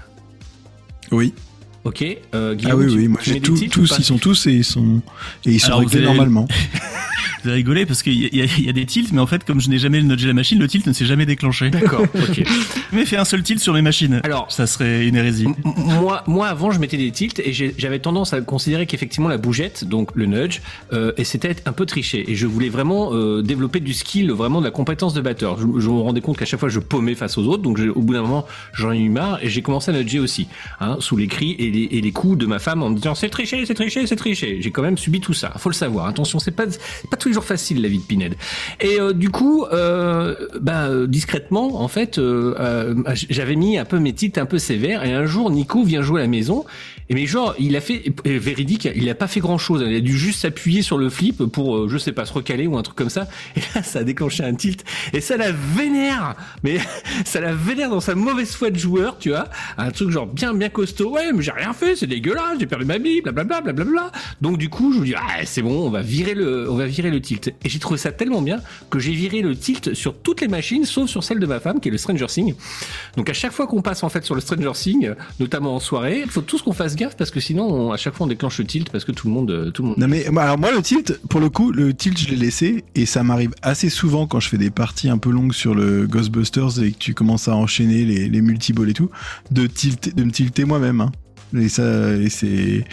Oui. Ok. Euh, Ah oui, tu- oui. Moi, j'ai tous, ils sont tous et ils sont et ils sont Alors, réglés normalement. Vous rigolez parce qu'il y, y y a des tilts, mais en fait, comme je n'ai jamais nudgé la machine, le tilt ne s'est jamais déclenché. D'accord, ok. Mais fait un seul tilt sur mes machines. Alors- ça serait une hérésie. Moi, moi avant, je mettais des tilts et j'avais tendance à considérer qu'effectivement la bougette, donc le nudge, euh, et c'était un peu triché. Et je voulais vraiment euh, développer du skill, vraiment de la compétence de batteur. Je, je me rendais compte qu'à chaque fois, je paumais face aux autres, donc au bout d'un moment, j'en ai eu marre et j'ai commencé à nudger aussi, hein, sous les cris et les, et les coups de ma femme en me disant c'est triché, c'est triché, c'est triché. J'ai quand même subi tout ça. Faut le savoir. Attention, c'est pas c'est pas tous les facile la vie de Pinhead. Et euh, du coup, euh, bah, discrètement, en fait, euh, euh, j'avais mis un peu mes titres un peu sévères. Et un jour, Nico vient jouer à la maison. Et mais genre, il a fait véridique, il a pas fait grand chose. Il a dû juste s'appuyer sur le flip pour, euh, je sais pas, se recaler ou un truc comme ça. Et là, ça a déclenché un tilt. Et ça la vénère. Mais ça la vénère dans sa mauvaise foi de joueur, tu vois. Un truc genre bien bien costaud. Ouais, mais j'ai rien fait, c'est dégueulasse. J'ai perdu ma bille, blablabla, blablabla. Donc du coup, je me dis, ah, c'est bon, on va virer le, on va virer le tilt. Et j'ai trouvé ça tellement bien que j'ai viré le tilt sur toutes les machines, sauf sur celle de ma femme, qui est le Stranger Thing. Donc à chaque fois qu'on passe en fait sur le Stranger Thing, notamment en soirée, il faut tous qu'on fasse gaffe parce que sinon, on- à chaque fois, on déclenche le tilt parce que tout le monde, euh, tout le monde. Non mais bah, alors moi le tilt, pour le coup, le tilt je l'ai laissé et ça m'arrive assez souvent quand je fais des parties un peu longues sur le Ghostbusters et que tu commences à enchaîner les, les multiballs et tout, de tilter, de me tilter moi-même. Hein. Et ça, c'est,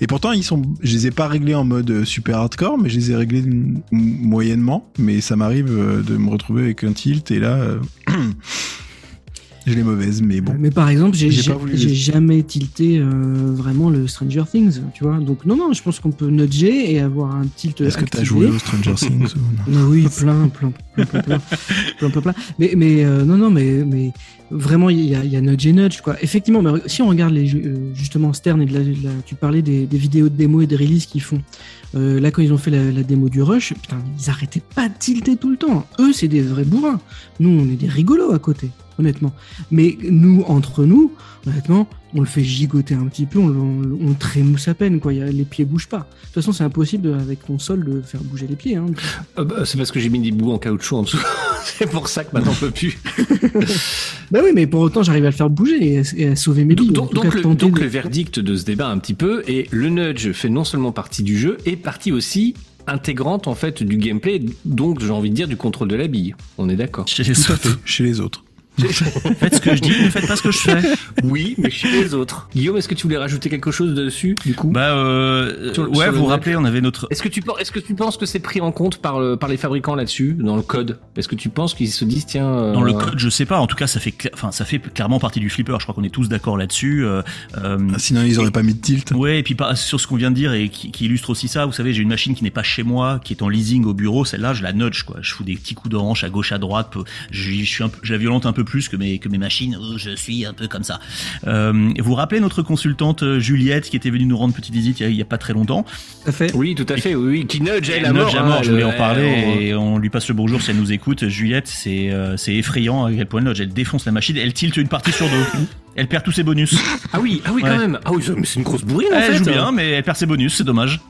et pourtant ils sont, je les ai pas réglés en mode super hardcore, mais je les ai réglés moyennement. Mais ça m'arrive euh, de me retrouver avec un tilt et là, euh, je l'ai mauvaise. Mais bon, Mais par exemple, j'ai J'ai j'ai j'ai jamais tilté euh, vraiment le Stranger Things, tu vois. Donc non, non, je pense qu'on peut nudger et avoir un tilt est-ce que t'as joué au Stranger Things ou non oui, plein, plein, plein, plein, plein, plein, plein, plein. Mais, mais euh, non, non, mais, mais vraiment, il y a, y a nudge et nudge, quoi. Effectivement, mais si on regarde les, jeux, euh, justement Stern et de la, de la- tu parlais des, des vidéos de démo et de release qu'ils font. Euh, là, quand ils ont fait la, la démo du Rush, putain, ils arrêtaient pas de tilter tout le temps. Eux, c'est des vrais bourrins. Nous, on est des rigolos à côté, honnêtement. Mais nous, entre nous, honnêtement, on le fait gigoter un petit peu, on, on, on trémousse à peine, quoi. Il y a, les pieds bougent pas. De toute façon, c'est impossible de- avec ton sol de faire bouger les pieds. Hein. Euh, bah, c'est parce que j'ai mis des bouts en caoutchouc en dessous. c'est pour ça que maintenant on peut plus. Bah oui, mais pour autant, j'arrive à le faire bouger et à, et à sauver mes billes. Donc, cas, le, tenter donc de- le verdict de ce débat un petit peu est le nudge fait non seulement partie du jeu et partie aussi intégrante en fait du gameplay, donc j'ai envie de dire du contrôle de la bille. On est d'accord. Chez chez les autres. Faites ce que je dis, ne faites pas ce que je fais. Oui, mais chez les autres. Guillaume, est-ce que tu voulais rajouter quelque chose dessus du coup Bah euh, Sur ouais, sur vous vous rappelez, on avait notre Est-ce que tu penses, est-ce que tu penses que c'est pris en compte par le, par les fabricants là-dessus dans le code? Est-ce que tu penses qu'ils se disent tiens euh, dans le code, je sais pas. En tout cas, ça fait, enfin, ça fait clairement partie du flipper. Je crois qu'on est tous d'accord là-dessus. Euh, euh, Ah, Sinon ils auraient pas mis de tilt. Ouais, et puis sur ce qu'on vient de dire et qui, qui illustre aussi ça, vous savez, j'ai une machine qui n'est pas chez moi, qui est en leasing au bureau. Celle-là, je la nudge, quoi. Je fous des petits coups de hanche à gauche, à droite. Je, je suis un peu, je la violente un peu plus que mes que mes machines. Oh, je suis un peu comme ça. Euh, vous vous rappelez notre consultante euh, Juliette qui était venue nous rendre petite visite il y a, pas très longtemps. Tout à fait. Oui, tout à fait. Oui, oui, qui nudge elle à mort. nudge à hein, mort, je voulais en elle- parler elle- et on lui passe le bonjour si elle nous écoute. Juliette, c'est euh, effrayant à quel point elle nudge. Elle défonce la machine, elle tilte une partie sur deux. Elle perd tous ses bonus. Ah oui, ah oui, quand Ouais. même. Ah oui, mais c'est une grosse bourrine en Elle fait. joue bien, mais elle perd ses bonus, c'est dommage.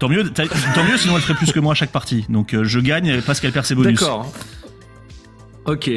Tant mieux, tant mieux, sinon elle ferait plus que moi à chaque partie. Donc euh, je gagne parce qu'elle perd ses bonus. D'accord. Ok.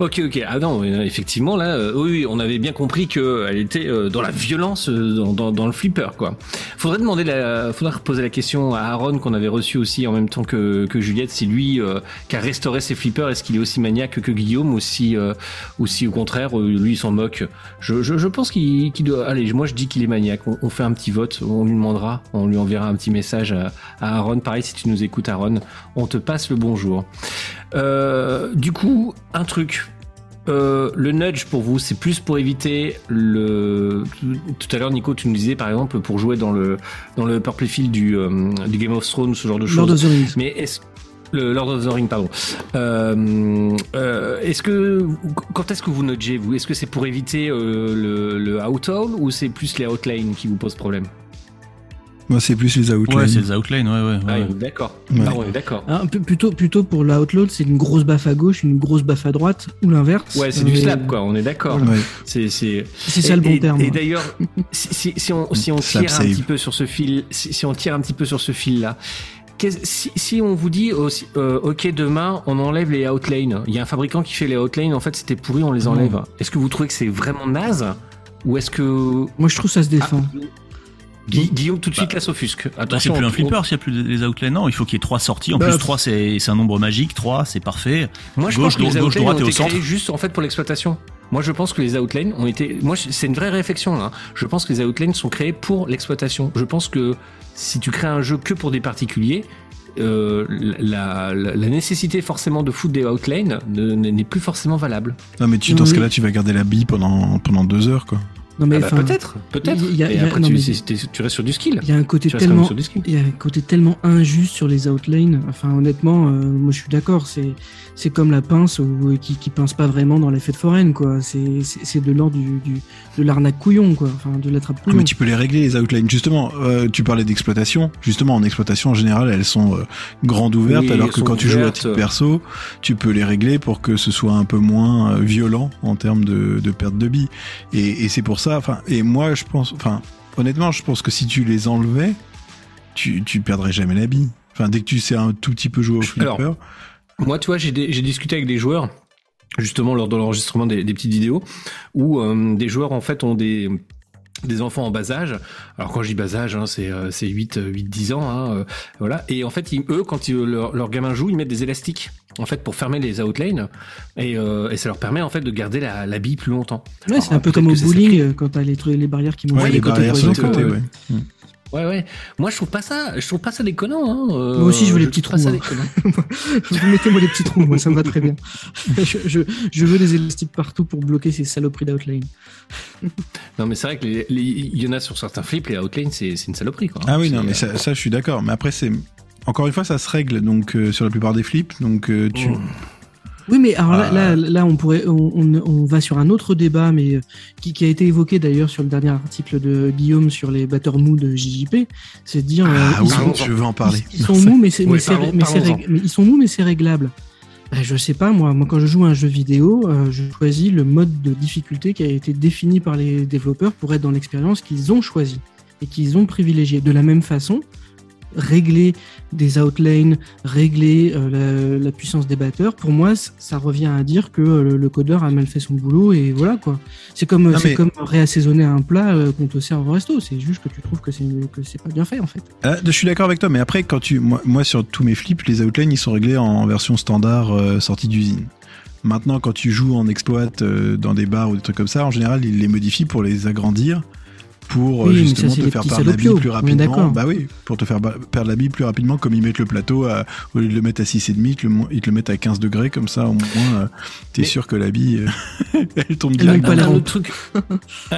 Ok, ok. Ah non, euh, effectivement, là, euh, oui, on avait bien compris qu'elle était euh, dans la violence, euh, dans, dans, dans le flipper, quoi. Faudrait demander la, faudrait la question à Aaron qu'on avait reçu aussi en même temps que, que Juliette, si lui, euh, qui a restauré ses flippers, est-ce qu'il est aussi maniaque que Guillaume, ou si, euh, ou si au contraire, lui, il s'en moque. Je, je, je pense qu'il qu'il doit. Allez, moi, je dis qu'il est maniaque. On, on fait un petit vote, on lui demandera, on lui enverra un petit message à, à Aaron. Pareil, si tu nous écoutes, Aaron, on te passe le bonjour. Euh, du coup, un truc. Euh, le nudge pour vous, c'est plus pour éviter le. Tout à l'heure, Nico, tu nous disais par exemple pour jouer dans le dans le purple field du euh, du Game of Thrones, ce genre de Lord of choses. the Rings. Mais est-ce le Lord of the Ring, pardon. Euh, euh, est-ce que quand est-ce que vous nudgez vous? Est-ce que c'est pour éviter euh, le, le outhaul ou c'est plus les outlane qui vous posent problème? Moi, c'est plus les outlines. Ouais, c'est les outlane, ouais, ouais. Ah, ouais. d'accord. Ouais. Ah, on est d'accord. Hein, p- plutôt, plutôt pour l'outload, c'est une grosse baffe à gauche, une grosse baffe à droite, ou l'inverse. Ouais, c'est du Mais slap quoi. On est d'accord. Ouais. C'est c'est C'est ça le bon et- terme. Et d'ailleurs, si, si, si on, si on Slap tire un save. petit peu sur ce fil, si, si on tire un petit peu sur ce fil-là, qu'est- si, si on vous dit, aussi, euh, ok, demain, on enlève les outlanes. Il y a un fabricant qui fait les outlanes. En fait, c'était pourri, on les enlève. Est-ce que vous trouvez que c'est vraiment naze ou est-ce que Moi, je trouve ça se défend. Ah, Gui- Guillaume tout de suite Bah, là s'offusque. Bah, c'est Attention, plus un flipper s'il n'y a plus les outlines. Non, il faut qu'il y ait trois sorties. En Bah, plus. 3 c'est un nombre magique. 3 c'est parfait. Moi, je Gauche, pense que les gauche, outlines droite ont et au été créés centre. juste en fait pour l'exploitation. Moi, je pense que les outlines ont été. Moi, c'est une vraie réflexion là. Je pense que les outlines sont créés pour l'exploitation. Je pense que si tu crées un jeu que pour des particuliers, euh, la, la, la nécessité forcément de foutre des outlines ne- n'est plus forcément valable. Non, mais tu, dans ce Oui. cas-là, tu vas garder la bille pendant, pendant deux heures, quoi. Non mais Ah bah, peut-être, peut-être. il y a- Et y a- après, non, tu, tu restes sur du skill. il y a un côté Tu tellement il y a un côté tellement injuste sur les outlines. Enfin, honnêtement, euh, moi je suis d'accord. C'est c'est comme la pince ou, qui, qui pince pas vraiment dans les fêtes foraines, quoi. C'est c'est c'est de l'ordre du, du de l'arnaque couillon, quoi. Enfin, de l'attrape Ah, couillon. mais tu peux les régler, les outlines. Justement, euh, tu parlais d'exploitation. Justement, en exploitation, en général, elles sont euh, grandes ouvertes, Oui, alors que quand tu joues à titre perso, tu peux les régler pour que ce soit un peu moins euh, violent en termes de, de perte de billes. Et, et c'est pour ça, enfin, et moi, je pense, enfin, honnêtement, je pense que si tu les enlevais, tu, tu perdrais jamais la bille. Enfin, dès que tu sais un tout petit peu jouer au flipper. Alors, Moi, tu vois, j'ai des- j'ai discuté avec des joueurs, justement lors de l'enregistrement des, des petites vidéos, où euh, des joueurs en fait ont des des enfants en bas âge. Alors quand je dis bas âge, hein, c'est euh, c'est 8 euh, 8 10 ans hein, euh, voilà et en fait ils- eux quand ils, leur, leur gamin joue, ils mettent des élastiques en fait pour fermer les outlines et, euh, et ça leur permet en fait de garder la, la bille plus longtemps. Ouais, c'est un peu comme au bowling euh, quand t'as les, trucs- les barrières qui montent ouais, les côtés barrières sur les côtés, ouais. ouais. Ouais ouais. Moi je trouve pas ça, je trouve pas ça déconnant hein. euh, Moi aussi, je veux les petits trous, hein. mettez-moi les petits trous, moi ça me va très bien. je, je, je veux des élastiques partout pour bloquer ces saloperies d'outline. Non mais c'est vrai que les- les- il y en a sur certains flips les outlines c'est une saloperie quoi. Ah oui, non, mais ça, ça, je suis d'accord. Mais après, c'est encore une fois, ça se règle donc euh, sur la plupart des flips. Donc euh, tu, Mm. Oui, mais alors là, là, là, on pourrait, on, on, on va sur un autre débat, mais euh, qui, qui a été évoqué d'ailleurs sur le dernier article de Guillaume sur les batteurs mous de JJP, c'est de dire euh, ah ils, oui, sont, je veux en parler. ils, ils sont mous, mais c'est, mais ils sont mous, mais c'est réglable. Ben, je sais pas, moi, moi, quand je joue à un jeu vidéo, euh, je choisis le mode de difficulté qui a été défini par les développeurs pour être dans l'expérience qu'ils ont choisie et qu'ils ont privilégié. De la même façon, régler des outlines, régler euh, la, la puissance des batteurs, pour moi, ça revient à dire que euh, le, le codeur a mal fait son boulot et voilà quoi. C'est comme, mais- comme réassaisonner un plat euh, qu'on te sert au resto. C'est juste que tu trouves que c'est que c'est pas bien fait en fait. Ah, je suis d'accord avec toi, mais après, quand tu, moi, moi, sur tous mes flips, les outlines, ils sont réglés en version standard euh, sortie d'usine. Maintenant, quand tu joues en exploit euh, dans des bars ou des trucs comme ça, en général, ils les modifient pour les agrandir, pour Oui, mais justement ça, c'est te faire perdre la bille plus rapidement. Bah oui, pour te faire perdre la bille plus rapidement, comme ils mettent le plateau à, au lieu de le mettre à 6,5, ils te le, ils te le mettent à 15 degrés, comme ça, au moins, euh, t'es sûr que la bille, euh, elle tombe direct. un, autre truc,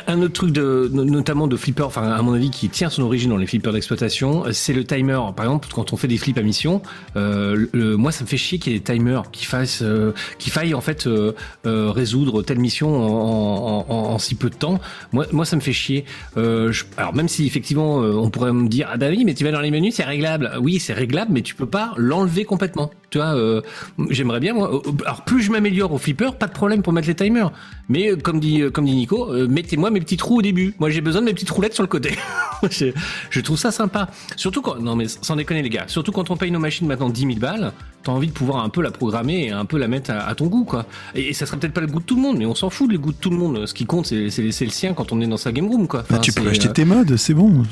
un- autre truc de, no- notamment de flipper, enfin à mon avis qui tient son origine dans les flippers d'exploitation, c'est le timer. Par exemple, quand on fait des flips à mission, euh, le- moi ça me fait chier qu'il y ait des timers qui fassent, euh, qui faillent en fait euh, euh, résoudre telle mission en, en- en- en si peu de temps. Moi, moi ça me fait chier. Euh, alors même si effectivement euh, on pourrait me dire ah bah oui mais tu vas dans les menus c'est réglable. Oui c'est réglable mais tu peux pas l'enlever complètement. Tu vois, euh, j'aimerais bien moi. Alors plus je m'améliore au flipper, pas de problème pour mettre les timers. Mais euh, comme dit euh, comme dit Nico, euh, mettez-moi mes petits trous au début. Moi j'ai besoin de mes petites roulettes sur le côté. je, je trouve ça sympa. Surtout quand non mais sans déconner les gars. Surtout quand on paye nos machines maintenant 10 000 balles, t'as envie de pouvoir un peu la programmer et un peu la mettre à, à ton goût quoi. Et, et ça serait peut-être pas le goût de tout le monde, mais on s'en fout du goût de tout le monde. Ce qui compte c'est le sien quand on est dans sa game room quoi. Bah, tu peux acheter euh, tes modes, c'est bon.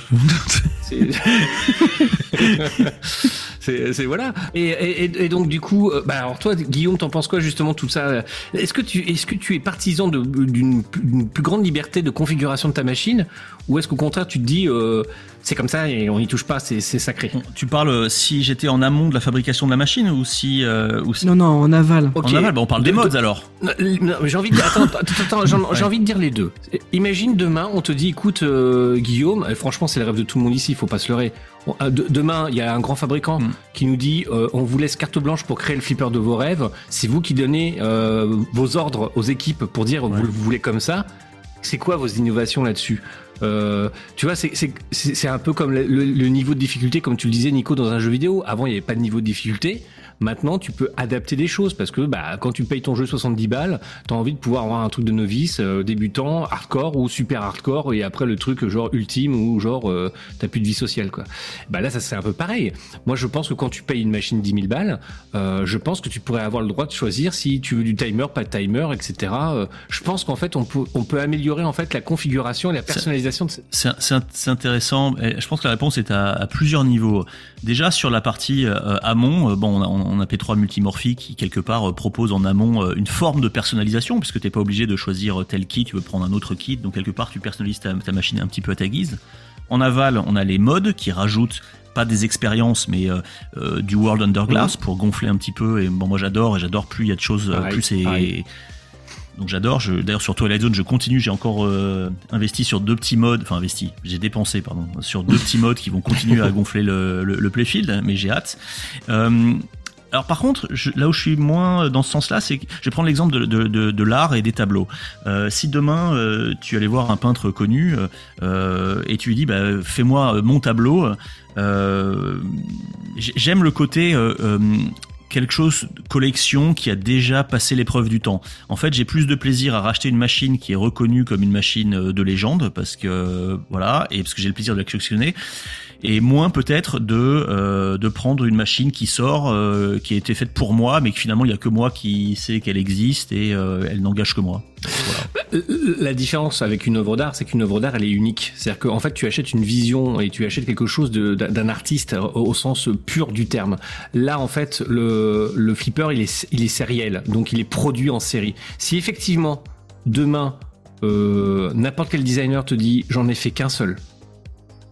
c'est voilà et, et, et donc du coup euh, bah alors toi Guillaume t'en penses quoi justement tout ça? Est-ce que tu est-ce que tu es partisan de- d'une d'une plus grande liberté de configuration de ta machine? Ou est-ce qu'au contraire tu te dis euh, c'est comme ça et on n'y touche pas c'est c'est sacré? Tu parles euh, si j'étais en amont de la fabrication de la machine ou si, euh, ou si- Non, non, en aval. En aval bah, On parle des mods de- alors. Non, non, mais j'ai envie de dire, attends, attends, attends, j'ai j'ai Ouais. envie de dire les deux. Imagine demain, on te dit, écoute, euh, Guillaume, et franchement, c'est le rêve de tout le monde ici, il faut pas se leurrer. Euh, de- demain, il y a un grand fabricant Mm. qui nous dit, euh, on vous laisse carte blanche pour créer le flipper de vos rêves. C'est vous qui donnez euh, vos ordres aux équipes pour dire, vous le voulez comme ça. C'est quoi vos innovations là-dessus? Euh, tu vois, c'est- un peu comme le, le- le niveau de difficulté, comme tu le disais, Nico, dans un jeu vidéo. Avant, il n'y avait pas de niveau de difficulté. Maintenant, tu peux adapter des choses parce que bah, quand tu payes ton jeu 70 balles, t'as envie de pouvoir avoir un truc de novice, euh, débutant, hardcore ou super hardcore et après le truc genre ultime ou genre euh, t'as plus de vie sociale quoi. Bah là, ça c'est un peu pareil. Moi, je pense que quand tu payes une machine 10 000 balles, euh, je pense que tu pourrais avoir le droit de choisir si tu veux du timer, pas de timer, etc. Euh, je pense qu'en fait, on peut, on peut améliorer en fait la configuration et la personnalisation de. C'est c'est intéressant. Je pense que la réponse est à, à plusieurs niveaux. Déjà sur la partie euh, amont, euh, bon, on a, on a P3 Multimorphy qui quelque part euh, propose en amont euh, une forme de personnalisation puisque t'es pas obligé de choisir tel kit, tu veux prendre un autre kit, donc quelque part tu personnalises ta, ta machine un petit peu à ta guise. En aval, on a les modes qui rajoutent pas des expériences mais du World Under Glass pour gonfler un petit peu et bon moi j'adore et j'adore plus il y a de choses Pareil, plus c'est. Donc j'adore. D'ailleurs sur Twilight Zone, je continue. J'ai encore euh, investi sur deux petits modes. Enfin investi. J'ai dépensé pardon sur deux petits modes qui vont continuer à gonfler le, le, le playfield. Mais j'ai hâte. Euh, alors par contre, je- là où je suis moins dans ce sens-là, c'est que je vais prendre l'exemple de, de, de, de l'art et des tableaux. Euh, si demain euh, tu allais voir un peintre connu euh, et tu lui dis bah, fais-moi mon tableau, j'ai- j'aime le côté quelque chose collection qui a déjà passé l'épreuve du temps. En fait, j'ai plus de plaisir à racheter une machine qui est reconnue comme une machine euh, de légende parce que euh, voilà et parce que j'ai le plaisir de la collectionner et moins peut-être de euh, de prendre une machine qui sort euh, qui a été faite pour moi mais que finalement il y a que moi qui sais qu'elle existe et euh, elle n'engage que moi. Voilà. La différence avec une œuvre d'art, c'est qu'une œuvre d'art, elle est unique. C'est-à-dire qu'en fait, tu achètes une vision et tu achètes quelque chose d'un artiste au sens pur du terme. Là, en fait, le, le flipper, il est, il est sériel, donc il est produit en série. Si effectivement, demain, euh, n'importe quel designer te dit, j'en ai fait qu'un seul,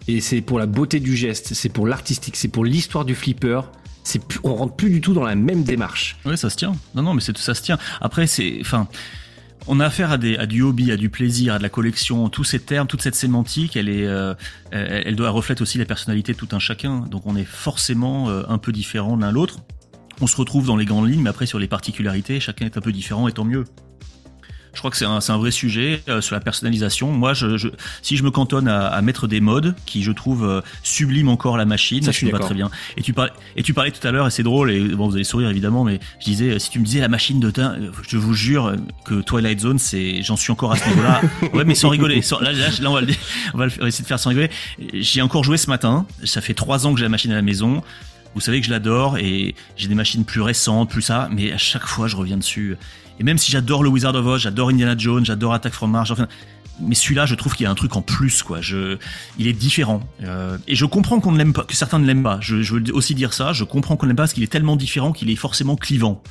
et c'est pour la beauté du geste, c'est pour l'artistique, c'est pour l'histoire du flipper, c'est on rentre plus du tout dans la même démarche. Ouais, ça se tient. Non, non, mais c'est ça se tient. Après, c'est, enfin, on a affaire à du hobby, à du plaisir, à de la collection. Tous ces termes, toute cette sémantique, elle est, euh, elle, doit reflète aussi la personnalité de tout un chacun. Donc, on est forcément euh, un peu différents l'un l'autre. On se retrouve dans les grandes lignes, mais après sur les particularités, chacun est un peu différent, et tant mieux. Je crois que c'est un, vrai sujet euh, sur la personnalisation. Moi, je, je, si je me cantonne à, à mettre des modes qui, je trouve, euh, subliment encore la machine, Ça, je me va très bien. Et tu parlais, et tu parlais tout à l'heure, et c'est drôle, et bon, vous allez sourire évidemment, mais je disais, si tu me disais la machine de teint, euh, je vous jure que Twilight Zone, c'est, j'en suis encore à ce niveau-là. ouais, mais sans rigoler. Sans- là, là, là, on va, le, on va le- on va essayer de faire sans rigoler. J'ai encore joué ce matin. Ça fait trois ans que j'ai la machine à la maison. Vous savez que je l'adore et j'ai des machines plus récentes, plus ça, mais à chaque fois je reviens dessus. Et même si j'adore le Wizard of Oz, j'adore Indiana Jones, j'adore Attack from Mars, enfin, mais celui-là, je trouve qu'il y a un truc en plus, quoi. Je, il est différent. Euh, et je comprends qu'on ne l'aime pas, que certains ne l'aiment pas. Je, je veux aussi dire ça. Je comprends qu'on ne l'aime pas parce qu'il est tellement différent qu'il est forcément clivant.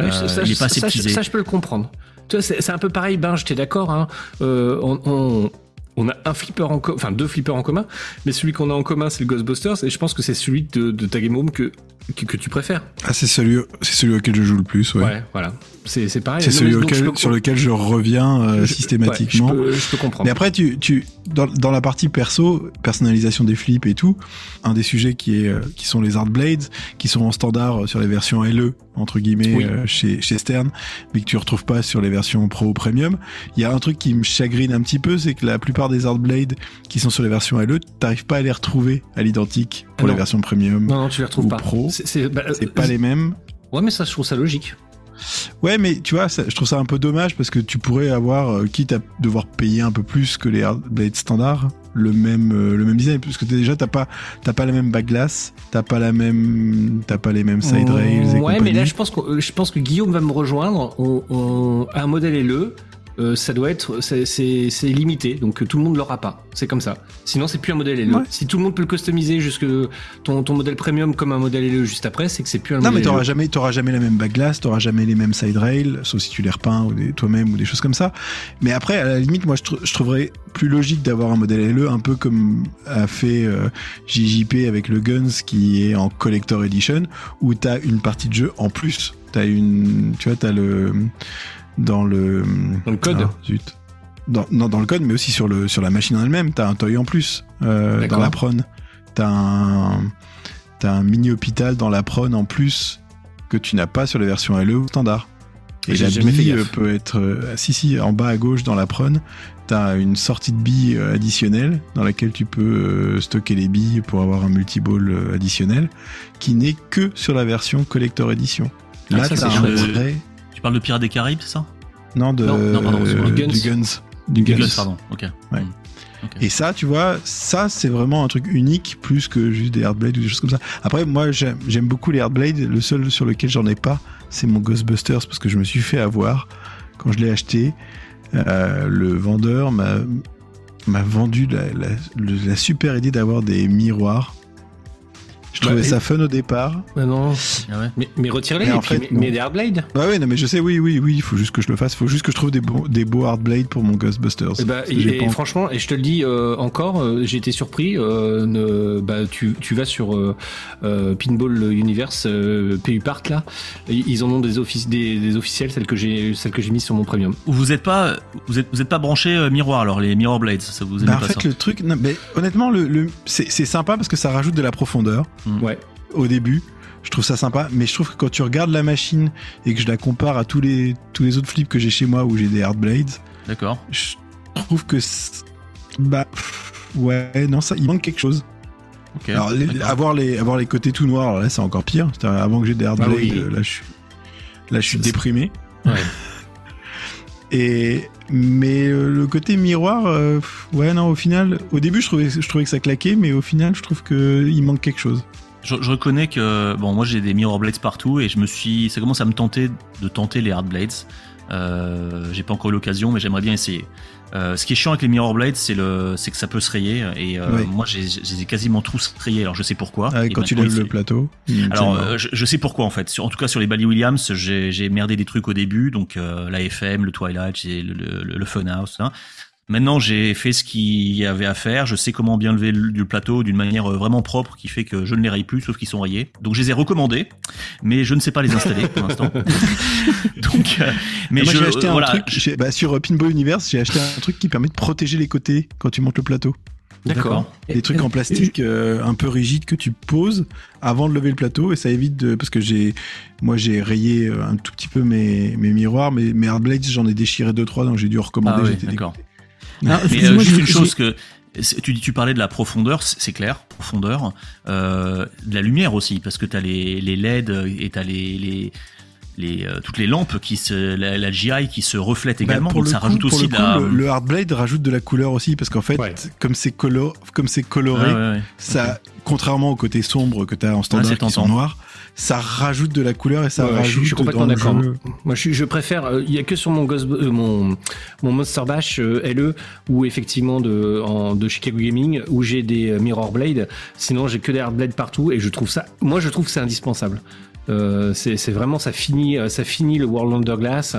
Ouais, Euh, ça, il est pas ça, ça, je peux le comprendre. C'est c'est un peu pareil, ben, j'étais d'accord. Hein. Euh, on, on, on a un flipper en commun, enfin deux flippers en commun, mais celui qu'on a en commun, c'est le Ghostbusters, et je pense que c'est celui de, de ta Game que, que, que tu préfères. Ah, c'est celui, c'est celui auquel je joue le plus, ouais. Ouais, voilà. C'est c'est pareil. C'est celui mais donc, auquel, je peux- sur lequel je reviens euh, je- systématiquement. ouais, je, peux, je peux comprendre. Mais après, tu, tu, dans, dans la partie perso, personnalisation des flips et tout, un des sujets qui est, euh, qui sont les Art Blades, qui sont en standard euh, sur les versions LE, entre guillemets, Oui. euh, chez, chez Stern, mais que tu retrouves pas sur les versions Pro ou Premium. Il y a un truc qui me chagrine un petit peu, c'est que la plupart des Art Blades qui sont sur les versions LE, t'arrives pas à les retrouver à l'identique pour Ah les non. versions Premium. non, non, tu les retrouves ou pas. pro. C'est bah, C'est pas les mêmes. Ouais, mais ça, je trouve ça logique. Ouais, mais tu vois, ça- je trouve ça un peu dommage parce que tu pourrais avoir, euh, quitte à devoir payer un peu plus que les Hard Blade standards, le même euh, le même design, parce que déjà t'as pas t'as pas la même backglass, t'as pas la même t'as pas les mêmes side rails et Ouais, mais là, je pense, que, je pense que Guillaume va me rejoindre. On, on- un modèle LE, euh, ça doit être, c'est- limité, donc tout le monde l'aura pas. C'est comme ça. Sinon, c'est plus un modèle LE. Ouais. Si tout le monde peut le customiser jusque ton, ton modèle premium comme un modèle LE juste après, c'est que c'est plus un Non, mais modèle t'auras LE. jamais, t'auras jamais la même backglass, t'auras jamais les mêmes side rails, sauf si tu les repeins toi-même ou des choses comme ça. Mais après, à la limite, moi, je, je trouverais plus logique d'avoir un modèle LE un peu comme a fait euh, JJP avec le Guns qui est en Collector Edition, où t'as une partie de jeu en plus. T'as une, tu vois, t'as le, dans le, Dans le code. ah, zut. Dans, non, dans le code, mais aussi sur le, sur la machine en elle-même, t'as un toy en plus, euh, dans la prone. T'as un, t'as un mini hôpital dans la prone en plus que tu n'as pas sur la version LE ou standard. Et la bille peut être, euh, ah, si si, en bas à gauche dans la prone, t'as une sortie de billes euh, additionnelle dans laquelle tu peux euh, stocker les billes pour avoir un multiball additionnel, qui n'est que sur la version Collector Edition. Ah, Là, ça, t'as c'est un vrai... Tu parles de Pirates des Caraïbes, c'est ça Non, de, Non, non, pardon, euh, du Guns. du Guns. Du Du Guns. Guns, pardon. Ok. Ouais. Mm. Ok. Et ça, tu vois, ça c'est vraiment un truc unique plus que juste des Hardblades ou des choses comme ça. Après, moi j'aime beaucoup les Hardblades. Le seul sur lequel j'en ai pas, c'est mon Ghostbusters parce que je me suis fait avoir quand je l'ai acheté. euh, le vendeur m'a m'a vendu la, la- le- la super idée d'avoir des miroirs. Je Bah, trouvais et- ça fun au départ. Bah non. Ah ouais. Mais, mais retire-les Mais et en puis fait, non. mets des Hardblade. Ouais, ouais, non, mais je sais, oui, oui, oui, il faut juste que je le fasse. Il faut juste que je trouve des, bons, des beaux Hardblades pour mon Ghostbusters. Et, bah, et- franchement, et je te le dis euh, encore, euh, j'ai été surpris. euh, ne- bah, tu, tu vas sur euh, euh, Pinball Universe euh, PU Park là, ils en ont des, des, des officiels, celles que j'ai celles que j'ai mis sur mon premium. Vous êtes pas, vous êtes, vous êtes pas branché euh, miroir alors les Mirror Blades, ça vous aimez Bah, en pas fait, ça le truc, non, mais honnêtement, le, le- c'est c'est sympa parce que ça rajoute de la profondeur Ouais. au début. Je trouve ça sympa, mais je trouve que quand tu regardes la machine et que je la compare à tous les tous les autres flips que j'ai chez moi où j'ai des hard blades, D'accord. je trouve que bah ouais, non ça, il manque quelque chose. Ok. Alors les- avoir les avoir les côtés tout noirs, là c'est encore pire. C'est-à-dire, Avant que j'ai des hard Ah blades, oui. euh, là je suis là je suis déprimé. Ouais. Et mais euh, le côté miroir, euh, ouais non, au final, au début je trouvais je trouvais que ça claquait, mais au final je trouve que il manque quelque chose. Je, je reconnais que bon, moi j'ai des Mirror Blades partout et je me suis, ça commence à me tenter de tenter les Hard Blades. Euh, j'ai pas encore eu l'occasion, mais j'aimerais bien essayer. Euh, ce qui est chiant avec les Mirror Blades, c'est le, c'est que ça peut se rayer et euh, moi j'ai, j'ai quasiment tous rayés. Alors je sais pourquoi. Ah, quand tu lèves le plateau. Alors, euh, je, je sais pourquoi en fait. Sur- en tout cas, sur les Bally Williams, j'ai j'ai merdé des trucs au début, donc euh, la FM, le Twilight, le, le, le Funhouse. hein. Maintenant, j'ai fait ce qu'il y avait à faire. Je sais comment bien lever le, le plateau d'une manière euh, vraiment propre, qui fait que je ne les raye plus, sauf qu'ils sont rayés. Donc, je les ai recommandés, mais je ne sais pas les installer pour l'instant. donc, euh, mais moi j'ai acheté euh, un voilà, truc je- bah, sur euh, Pinball Universe, j'ai acheté un truc qui permet de protéger les côtés quand tu montes le plateau. D'accord. Des trucs en plastique euh, un peu rigides que tu poses avant de lever le plateau et ça évite de parce que j'ai moi j'ai rayé euh, un tout petit peu mes, mes miroirs mais mes hardblades j'en ai déchiré deux trois donc j'ai dû recommander Ah oui, d'accord. Mais euh, juste j'ai- une chose que tu, tu parlais de la profondeur, c'est clair, profondeur, euh, de la lumière aussi, parce que t'as les, les LED et t'as les, les, les euh, toutes les lampes qui se, la, la GI qui se reflètent Bah, également, pour donc le ça coup- rajoute pour aussi le, de coup, la. le, le hardblade rajoute de la couleur aussi parce qu'en fait Ouais. comme c'est colo comme c'est coloré Ouais, ouais, ouais. ça contrairement au côté sombre que tu as en Ah, standard c'est qui sont noirs ça rajoute de la couleur et ça Ouais, je rajoute je suis complètement d'accord. Moi, je, préfère. euh, Il y a que sur mon Ghost, euh, mon mon Monster Bash euh, LE ou effectivement de en, de Chicago Gaming où j'ai des Mirror Blade. Sinon, j'ai que des Hard Blade partout et je trouve ça. Moi, je trouve que c'est indispensable. Euh, c'est vraiment ça finit euh, ça finit le World Underglass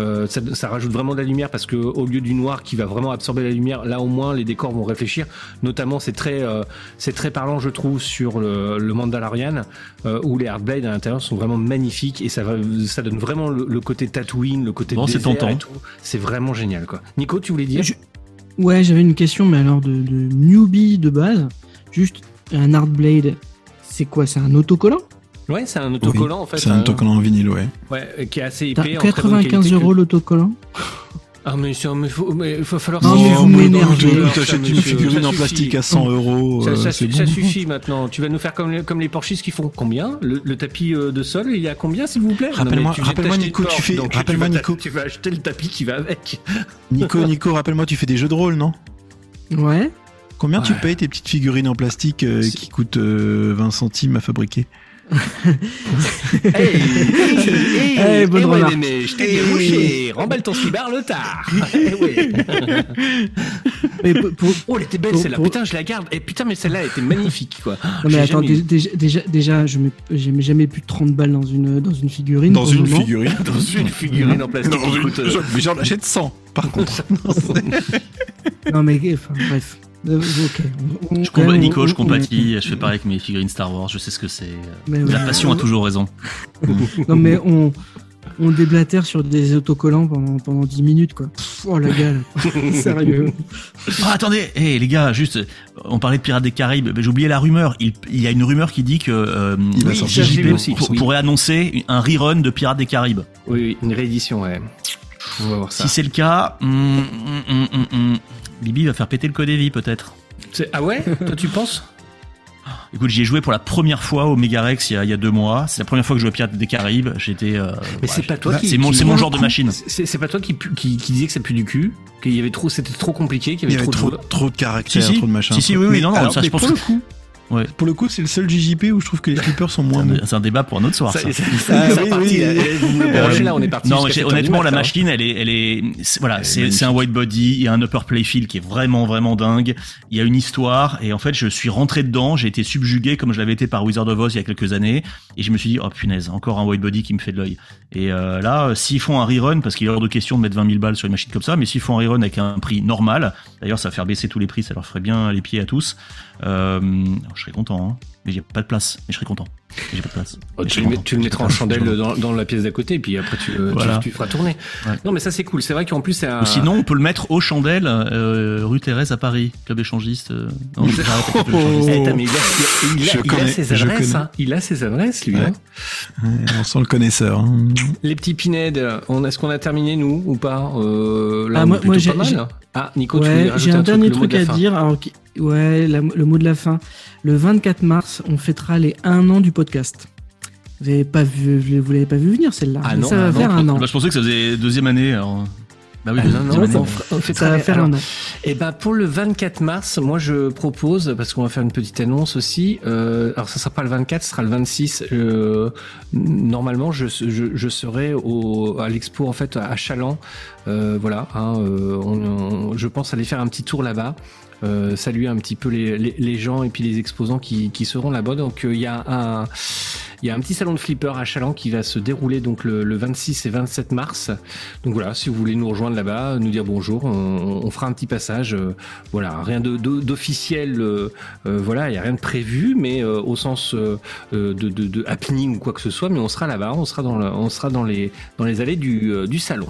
euh, ça, ça rajoute vraiment de la lumière parce que au lieu du noir qui va vraiment absorber la lumière là au moins les décors vont réfléchir. Notamment c'est très euh, c'est très parlant je trouve sur le, le Mandalorian euh, où les Hardblades à l'intérieur sont vraiment magnifiques et ça va ça donne vraiment le, le côté Tatooine le côté Bon, c'est désert tentant. et tout. C'est vraiment génial quoi. Nico tu voulais dire? Je- Ouais, j'avais une question, mais alors de, de newbie de base. Juste, un Hardblade, c'est quoi? C'est un autocollant? Ouais c'est un autocollant en fait c'est un autocollant en vinyle ouais ouais, qui est assez épais en très bonne 95 qualité que- euros l'autocollant ah mais c'est- mais faut mais faut falloir Non, mais vous m'énervez. t'achètes une figurine ça en plastique à 100 euros Ça, euh, ça c'est su- bon. ça suffit maintenant. Tu vas nous faire comme les, comme les Porsches qui font combien? Le, le tapis euh, de sol, il y a combien s'il vous plaît? Rappelle-moi- t'acheter Nico, tu fais- rappelle-moi, Nico. Tu vas acheter le tapis qui va avec. Nico Nico rappelle-moi tu fais des jeux de rôle non? Ouais. Combien tu payes tes petites figurines en plastique euh, qui coûtent euh, 20 centimes à fabriquer? Hey, hey, Eh, bonne eh ouais, je t'ai remballe ton slibard le tard. Eh ouais. Mais pour- pour- Oh, elle était belle celle-là. Putain, je la garde. Et putain, mais celle-là, elle était magnifique quoi. Non mais attends, jamais- déjà, déjà, déjà, je mets, j'ai jamais plus de 30 balles dans une, dans une figurine. le moment. figurine dans une figurine en plastique. Dans une- coûte, euh, Mais j'en achète 100 par contre Non mais, enfin, bref. Euh, ok. On- Je combat, même, Nico, on- je compatis, je fais pareil avec mes figurines Star Wars, je sais ce que c'est. mais La ouais. passion a toujours raison. Non mais on, on déblatère sur des autocollants pendant, pendant 10 minutes quoi. Pff, oh la gueule. Sérieux. Ah, attendez, hey, les gars, juste, on parlait de Pirates des Caraïbes, mais j'ai oublié la rumeur. Il, il y a une rumeur qui dit que euh, Il Oui, aussi. pour- Oui. pourrait annoncer un rerun de Pirates des Caraïbes. Oui, oui, une réédition, ouais. On va voir ça. Si c'est le cas, hum, hum, hum, Bibi va faire péter le code Evi peut-être. C'est- Ah ouais Toi tu penses Écoute, j'y ai joué pour la première fois au Megarex il y a, il y a deux mois. C'est la première fois que je jouais à Pirates des Caraïbes. J'étais. euh, Mais ouais, c'est pas toi qui. C'est mon, qui- c'est mon genre de machine. C'est pas toi qui, qui, qui disait que ça pue du cul, qu'il y avait trop, c'était trop compliqué, qu'il Il y avait trop, trop, de. trop de caractères, Si, si. trop de machin. Si, si, oui, oui, Mais non, non, alors, ça, je pense pour que- le coup, Ouais. pour le coup, c'est le seul JJP où je trouve que les flippers sont moins bons. C'est un débat pour un autre soir. Ça, ça. Ah, c'est oui, parti, oui, là. oui. Là, on est parti. Non, jusqu'à mais j'ai- 7 heures du honnêtement, la machine, elle est, elle est, voilà, c'est un white body, il y a un upper playfield qui est vraiment, vraiment dingue. Il y a une histoire, et en fait, je suis rentré dedans, j'ai été subjugué comme je l'avais été par Wizard of Oz il y a quelques années, et je me suis dit, oh punaise, encore un white body qui me fait de l'œil. Et euh, là, euh, s'ils font un rerun, parce qu'il est hors de question de mettre 20 000 balles sur une machine comme ça, mais s'ils font un rerun avec un prix normal, d'ailleurs, ça va faire baisser tous les prix, ça leur ferait bien les pieds à tous. Euh, je serais content, hein. mais j'ai pas de place, mais je serais content. Mais J'ai pas de place. Oh, Mais je tu, serais le mets- content. tu le J'ai mettras en chandelle dans, dans la pièce d'à côté, et puis après tu, euh, tu- Voilà. tu, feras tourner. Ouais. Non, mais ça c'est cool. C'est vrai qu'en plus c'est un. Ou sinon, on peut le mettre aux chandelles, euh, rue Thérèse à Paris, club échangiste. euh, non, mais il a, il a- il a- Je il a connais, ses adresses. hein. Il a ses adresses, lui. Ouais. hein. Ouais, On sent le connaisseur. hein. Les petits pinèdes, on, est-ce qu'on a terminé nous ou pas euh, Là, Ah, on moi- j'ai- Ah, Nico, tu voulais Ouais, rajouter j'ai un dernier truc à dire. Alors, qui- ouais, la- le mot de la fin. Le 24 mars, on fêtera les 1 an du podcast. Vous avez pas vu, vous l'avez pas vu venir celle-là. Ah non, ça va ah non, faire un an. Bah, je pensais que ça faisait deuxième année. Alors... Bah oui, Ah, deuxième non, non, année. on, fait Ça va faire alors, un an. Et ben pour le 24 mars, moi je propose parce qu'on va faire une petite annonce aussi. Euh, alors ça sera pas le 24, ce sera le 26. Euh, normalement, je, je, je serai au, à l'expo en fait à Chaland. Euh, voilà, hein, euh, on- on- je pense aller faire un petit tour là-bas. Euh, saluer un petit peu les, gens et puis les exposants qui, seront là-bas. Donc euh, il y a un y a un petit salon de flipper à Chaland qui va se dérouler donc le, le 26 et 27 mars. Donc voilà, si vous voulez nous rejoindre là-bas, nous dire bonjour, on, fera un petit passage. euh, voilà, rien de- de- d'officiel, euh, voilà, il y a rien de prévu, mais au sens de, de, de happening ou quoi que ce soit. Mais on sera là-bas, on sera dans, on sera dans les dans les allées du salon.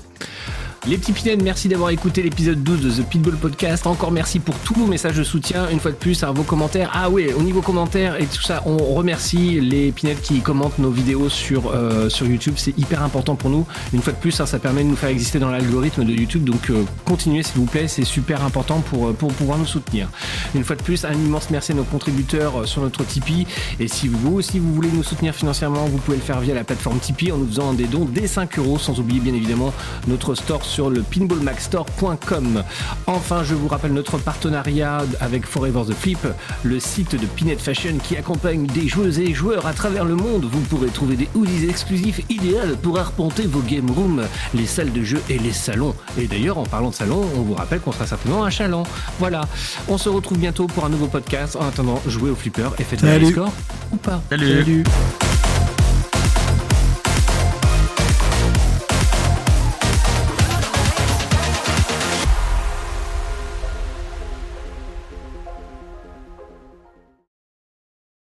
Les petits pinèdes, merci d'avoir écouté l'épisode 12 de The Pitbull Podcast. Encore merci pour tous vos messages de soutien. Une fois de plus, à vos commentaires. Ah oui, au niveau commentaires et tout ça, on remercie les pinèdes qui commentent nos vidéos sur, euh, sur YouTube. C'est hyper important pour nous. Une fois de plus, hein, ça permet de nous faire exister dans l'algorithme de YouTube. Donc euh, continuez s'il vous plaît, c'est super important pour, euh, pour pouvoir nous soutenir. Une fois de plus, un immense merci à nos contributeurs sur notre Tipeee. Et si vous aussi vous voulez nous soutenir financièrement, vous pouvez le faire via la plateforme Tipeee en nous faisant des dons dès 5 euros, sans oublier bien évidemment notre store sur le pinballmaxstore.com. Enfin, je vous rappelle notre partenariat avec Forever the Flip, le site de Pinette Fashion qui accompagne des joueuses et joueurs à travers le monde. Vous pourrez trouver des hoodies exclusifs idéaux pour arpenter vos game rooms, les salles de jeu et les salons. Et d'ailleurs, en parlant de salon, on vous rappelle qu'on sera certainement à Chaland. Voilà, on se retrouve bientôt pour un nouveau podcast. En attendant, jouez au flipper et faites des scores ou pas. Salut. Salut.